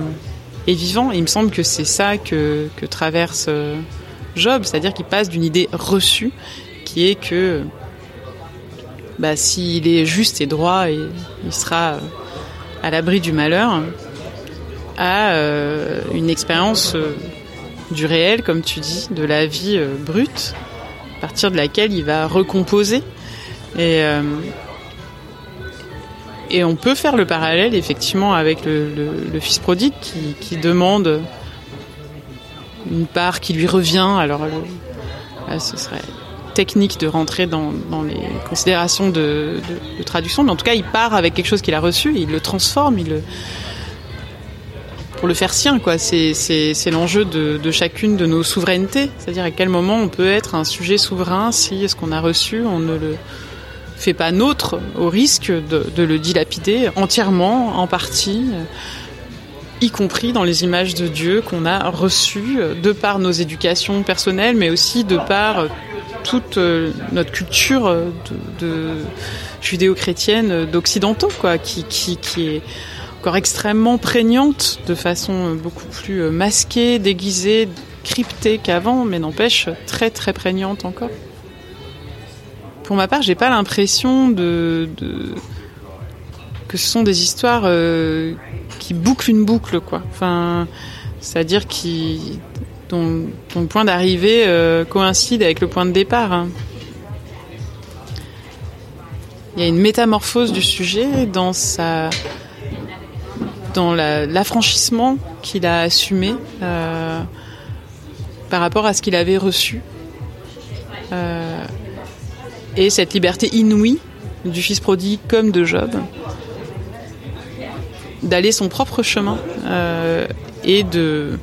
[SPEAKER 1] vivant? Il me semble que c'est ça que, traverse euh, Job, c'est-à-dire qu'il passe d'une idée reçue qui est que bah, s'il est juste et droit, il sera à l'abri du malheur, à une expérience du réel, comme tu dis, de la vie brute, partir de laquelle il va recomposer. Et, et on peut faire le parallèle effectivement avec le, fils prodigue qui, demande une part qui lui revient. Alors ce serait technique de rentrer dans, les considérations de, traduction, mais en tout cas, il part avec quelque chose qu'il a reçu, il le transforme, il le pour le faire sien, quoi. C'est, l'enjeu de, de, chacune de nos souverainetés. C'est-à-dire à quel moment on peut être un sujet souverain si ce qu'on a reçu, on ne le fait pas nôtre au risque de, le dilapider entièrement, en partie, y compris dans les images de Dieu qu'on a reçues de par nos éducations personnelles, mais aussi de par toute notre culture de, judéo-chrétienne d'occidentaux, quoi, qui, qui est encore extrêmement prégnante, de façon beaucoup plus masquée, déguisée, cryptée qu'avant, mais n'empêche très très prégnante encore. Pour ma part, j'ai pas l'impression de, que ce sont des histoires euh, qui bouclent une boucle, quoi. Enfin, c'est-à-dire qui dont, le point d'arrivée euh, coïncide avec le point de départ. Hein. Il y a une métamorphose du sujet dans sa dans l'affranchissement qu'il a assumé euh, par rapport à ce qu'il avait reçu et cette liberté inouïe du fils prodigue comme de Job d'aller son propre chemin euh, et de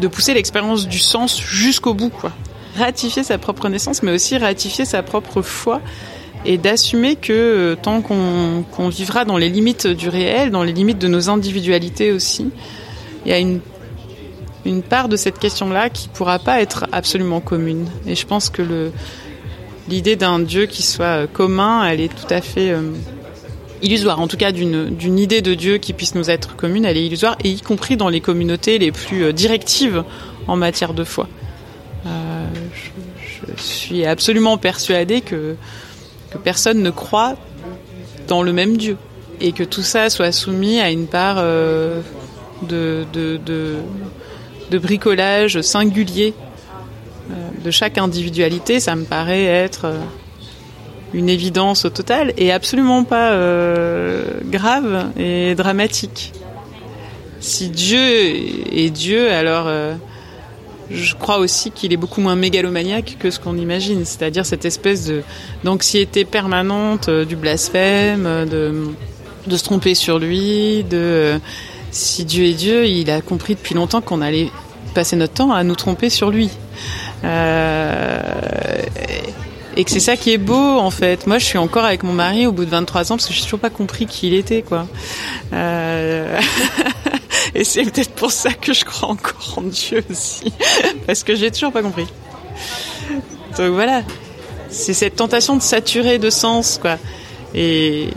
[SPEAKER 1] de pousser l'expérience du sens jusqu'au bout quoi. Ratifier sa propre naissance mais aussi ratifier sa propre foi et d'assumer que euh, tant qu'on vivra dans les limites du réel dans les limites de nos individualités aussi il y a une une part de cette question-là qui pourra pas être absolument commune. Et je pense que l'idée d'un Dieu qui soit euh, commun, elle est tout à fait euh, illusoire. En tout cas, d'une, idée de Dieu qui puisse nous être commune, elle est illusoire, et y compris dans les communautés les plus directives en matière de foi. je, suis absolument persuadée que, personne ne croit dans le même Dieu et que tout ça soit soumis à une part de, de, bricolage singulier euh, de chaque individualité, ça me paraît être euh, une évidence au total et absolument pas euh, grave et dramatique. Si Dieu est Dieu, alors je crois aussi qu'il est beaucoup moins mégalomaniaque que ce qu'on imagine, c'est-à-dire cette espèce d'anxiété permanente, du blasphème, de, de se tromper sur lui, de si Dieu est Dieu, il a compris depuis longtemps qu'on allait passer notre temps à nous tromper sur lui. Euh, et que c'est ça qui est beau en fait. Moi, je suis encore avec mon mari au bout de 23 ans parce que je n'ai toujours pas compris qui il était quoi. Euh, et c'est peut-être pour ça que je crois encore en Dieu aussi, parce que j'ai toujours pas compris. Donc voilà, c'est cette tentation de saturer de sens quoi. Et,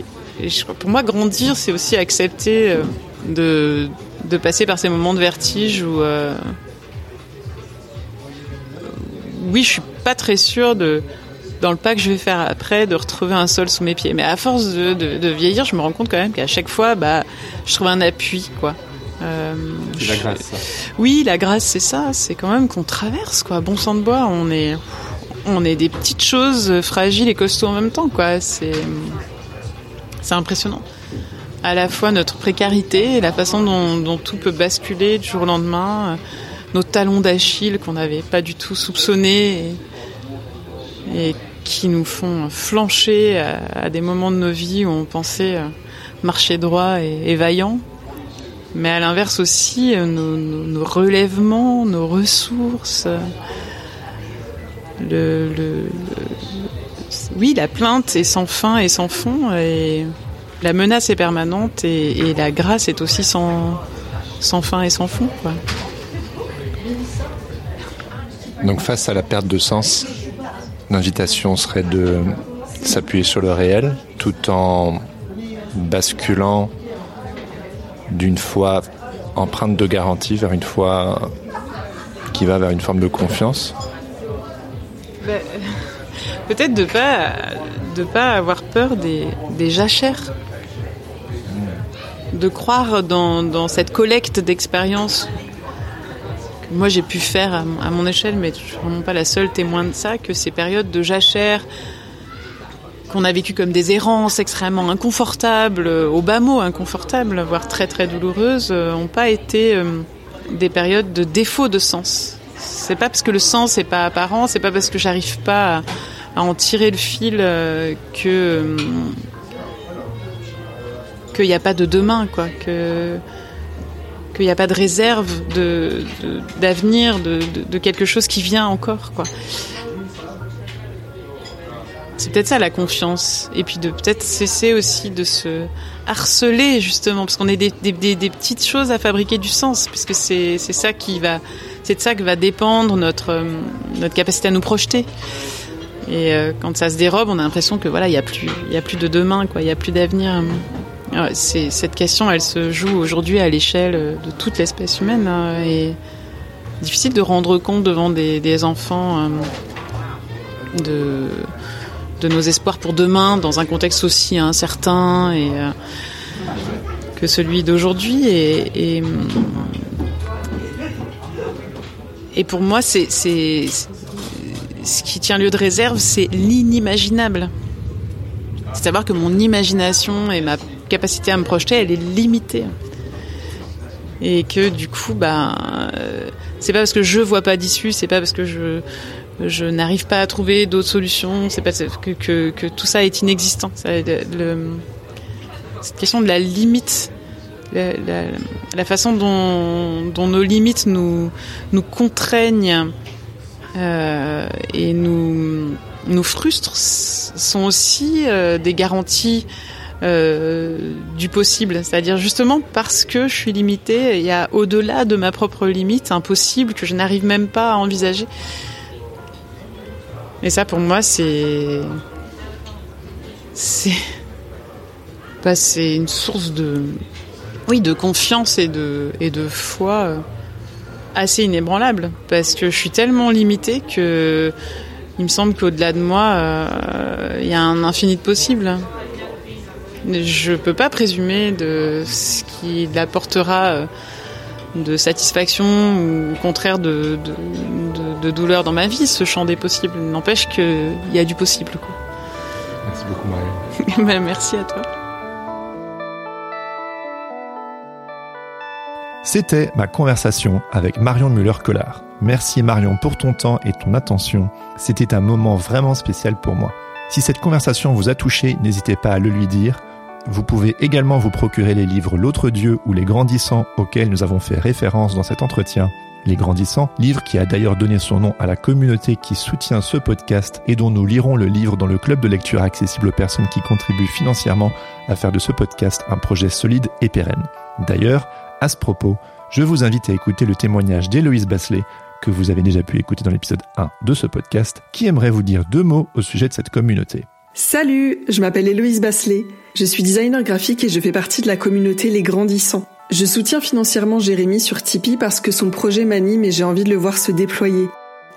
[SPEAKER 1] pour moi, grandir, c'est aussi accepter euh, de, de passer par ces moments de vertige où euh, oui, je suis pas très sûre de dans le pas que je vais faire après de retrouver un sol sous mes pieds. Mais à force de, vieillir, je me rends compte quand même qu'à chaque fois, bah, je trouve un appui, quoi.
[SPEAKER 2] Euh, la grâce.
[SPEAKER 1] Oui, la grâce, c'est ça. C'est quand même qu'on traverse, quoi. Bon sang de bois, on est, on est des petites choses fragiles et costauds en même temps, quoi. C'est, c'est impressionnant à la fois notre précarité, la façon dont, tout peut basculer du jour au lendemain, euh, nos talons d'Achille qu'on n'avait pas du tout soupçonnés et, qui nous font flancher à, des moments de nos vies où on pensait euh, marcher droit et, vaillant. Mais à l'inverse aussi, euh, nos, relèvements, nos ressources, oui, la plainte est sans fin et sans fond. Et la menace est permanente et, la grâce est aussi sans fin et sans fond.
[SPEAKER 2] Donc face à la perte de sens, l'invitation serait de s'appuyer sur le réel tout en basculant d'une foi empreinte de garantie vers une foi
[SPEAKER 6] qui va vers une forme de confiance
[SPEAKER 1] Ben, Peut-être de pas de pas avoir peur des, des jachères. De croire dans, dans cette collecte d'expériences que moi j'ai pu faire à, mon- à mon échelle, mais je suis vraiment pas la seule témoin de ça, que ces périodes de jachère qu'on a vécues comme des errances extrêmement inconfortables, euh, au bas mot inconfortables, voire très très douloureuses, euh, ont pas été euh, des périodes de défaut de sens. C'est pas parce que le sens est pas apparent, c'est pas parce que j'arrive pas à, en tirer le fil euh, que euh, qu'il n'y a pas de demain, quoi, que qu'il n'y a pas de réserve d'avenir, de, de, de quelque chose qui vient encore, quoi. C'est peut-être ça la confiance, et puis de peut-être cesser aussi de se harceler justement, parce qu'on est des, petites choses à fabriquer du sens, puisque c'est ça qui va, c'est de ça que va dépendre notre euh, notre capacité à nous projeter. Et euh, quand ça se dérobe, on a l'impression que voilà, il y a plus, a plus de demain, quoi, il y a plus d'avenir. C'est cette question, elle se joue aujourd'hui à l'échelle de toute l'espèce humaine, hein, et difficile de rendre compte devant des, enfants euh, de de nos espoirs pour demain dans un contexte aussi incertain et euh, que celui d'aujourd'hui et, et et pour moi c'est c'est ce qui tient lieu de réserve, c'est l'inimaginable. C'est savoir que mon imagination et ma capacité à me projeter, elle est limitée. Et que du coup, bah, euh, c'est pas parce que je vois pas d'issue, c'est pas parce que je je n'arrive pas à trouver d'autres solutions, c'est pas que, que, que tout ça est inexistant. Le, cette question de la limite, la, la, la façon dont, dont nos limites nous nous contraignent euh, et nous, nous frustrent sont aussi euh, des garanties euh, du possible. C'est-à-dire justement parce que je suis limitée, il y a au-delà de ma propre limite un possible que je n'arrive même pas à envisager. Et ça pour moi c'est c'est bah, c'est une source de oui de confiance et de et de foi. euh, assez inébranlable parce que je suis tellement limitée que il me semble qu'au-delà de moi euh, il y a un infini de possibles. Je peux pas présumer de ce qui apportera euh, de satisfaction ou au contraire de, de, de- de douleur dans ma vie, ce champ des possibles. N'empêche qu'il y a du possible. Quoi.
[SPEAKER 6] Merci beaucoup, Marion.
[SPEAKER 1] Ben, merci à toi.
[SPEAKER 2] C'était ma conversation avec Marion Muller-Collard. Merci Marion pour ton temps et ton attention. C'était un moment vraiment spécial pour moi. Si cette conversation vous a touché, n'hésitez pas à le lui dire. Vous pouvez également vous procurer les livres L'autre Dieu ou Les Grandissants auxquels nous avons fait référence dans cet entretien. Les Grandissants, livre qui a d'ailleurs donné son nom à la communauté qui soutient ce podcast et dont nous lirons le livre dans le club de lecture accessible aux personnes qui contribuent financièrement à faire de ce podcast un projet solide et pérenne. D'ailleurs, à ce propos, je vous invite à écouter le témoignage d'Héloïse Basselet, que vous avez déjà pu écouter dans l'épisode 1 de ce podcast, qui aimerait vous dire deux mots au sujet de cette communauté.
[SPEAKER 7] Salut, je m'appelle Héloïse Basselet. Je suis designer graphique et je fais partie de la communauté Les Grandissants. Je soutiens financièrement Jérémy sur Tipeee parce que son projet m'anime et j'ai envie de le voir se déployer.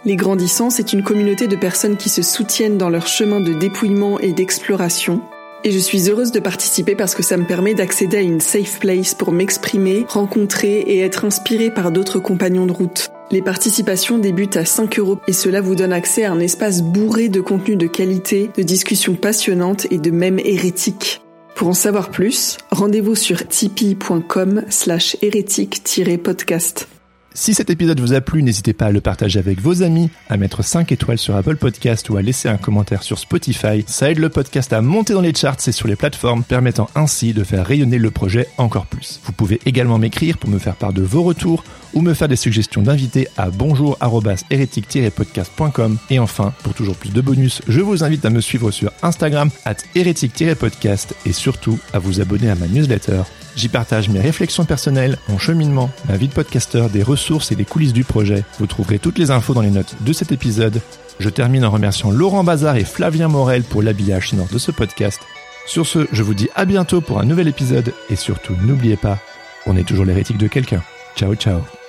[SPEAKER 7] Les Grandissants, c'est une communauté de personnes qui se soutiennent dans leur chemin de dépouillement et d'exploration. Et je suis heureuse de participer parce que ça me permet d'accéder à une safe place pour m'exprimer, rencontrer et être inspirée par d'autres compagnons de route. Les participations débutent à 5 euros et cela vous donne accès à un espace bourré de contenu de qualité, de discussions passionnantes et de mèmes hérétiques. Pour en savoir plus, rendez-vous sur tipeee.com slash hérétique-podcast.
[SPEAKER 2] Si cet épisode vous a plu, n'hésitez pas à le partager avec vos amis, à mettre 5 étoiles sur Apple Podcast ou à laisser un commentaire sur Spotify. Ça aide le podcast à monter dans les charts et sur les plateformes, permettant ainsi de faire rayonner le projet encore plus. Vous pouvez également m'écrire pour me faire part de vos retours ou me faire des suggestions d'invités à bonjour-hérétique-podcast.com. Et enfin, pour toujours plus de bonus, je vous invite à me suivre sur Instagram at hérétique-podcast et surtout à vous abonner à ma newsletter J'y partage mes réflexions personnelles, mon cheminement, ma vie de podcasteur, des ressources et des coulisses du projet. Vous trouverez toutes les infos dans les notes de cet épisode. Je termine en remerciant Laurent Bazar et Flavien Morel pour l'habillage sonore de ce podcast. Sur ce, je vous dis à bientôt pour un nouvel épisode et surtout n'oubliez pas, on est toujours l'hérétique de quelqu'un. Ciao ciao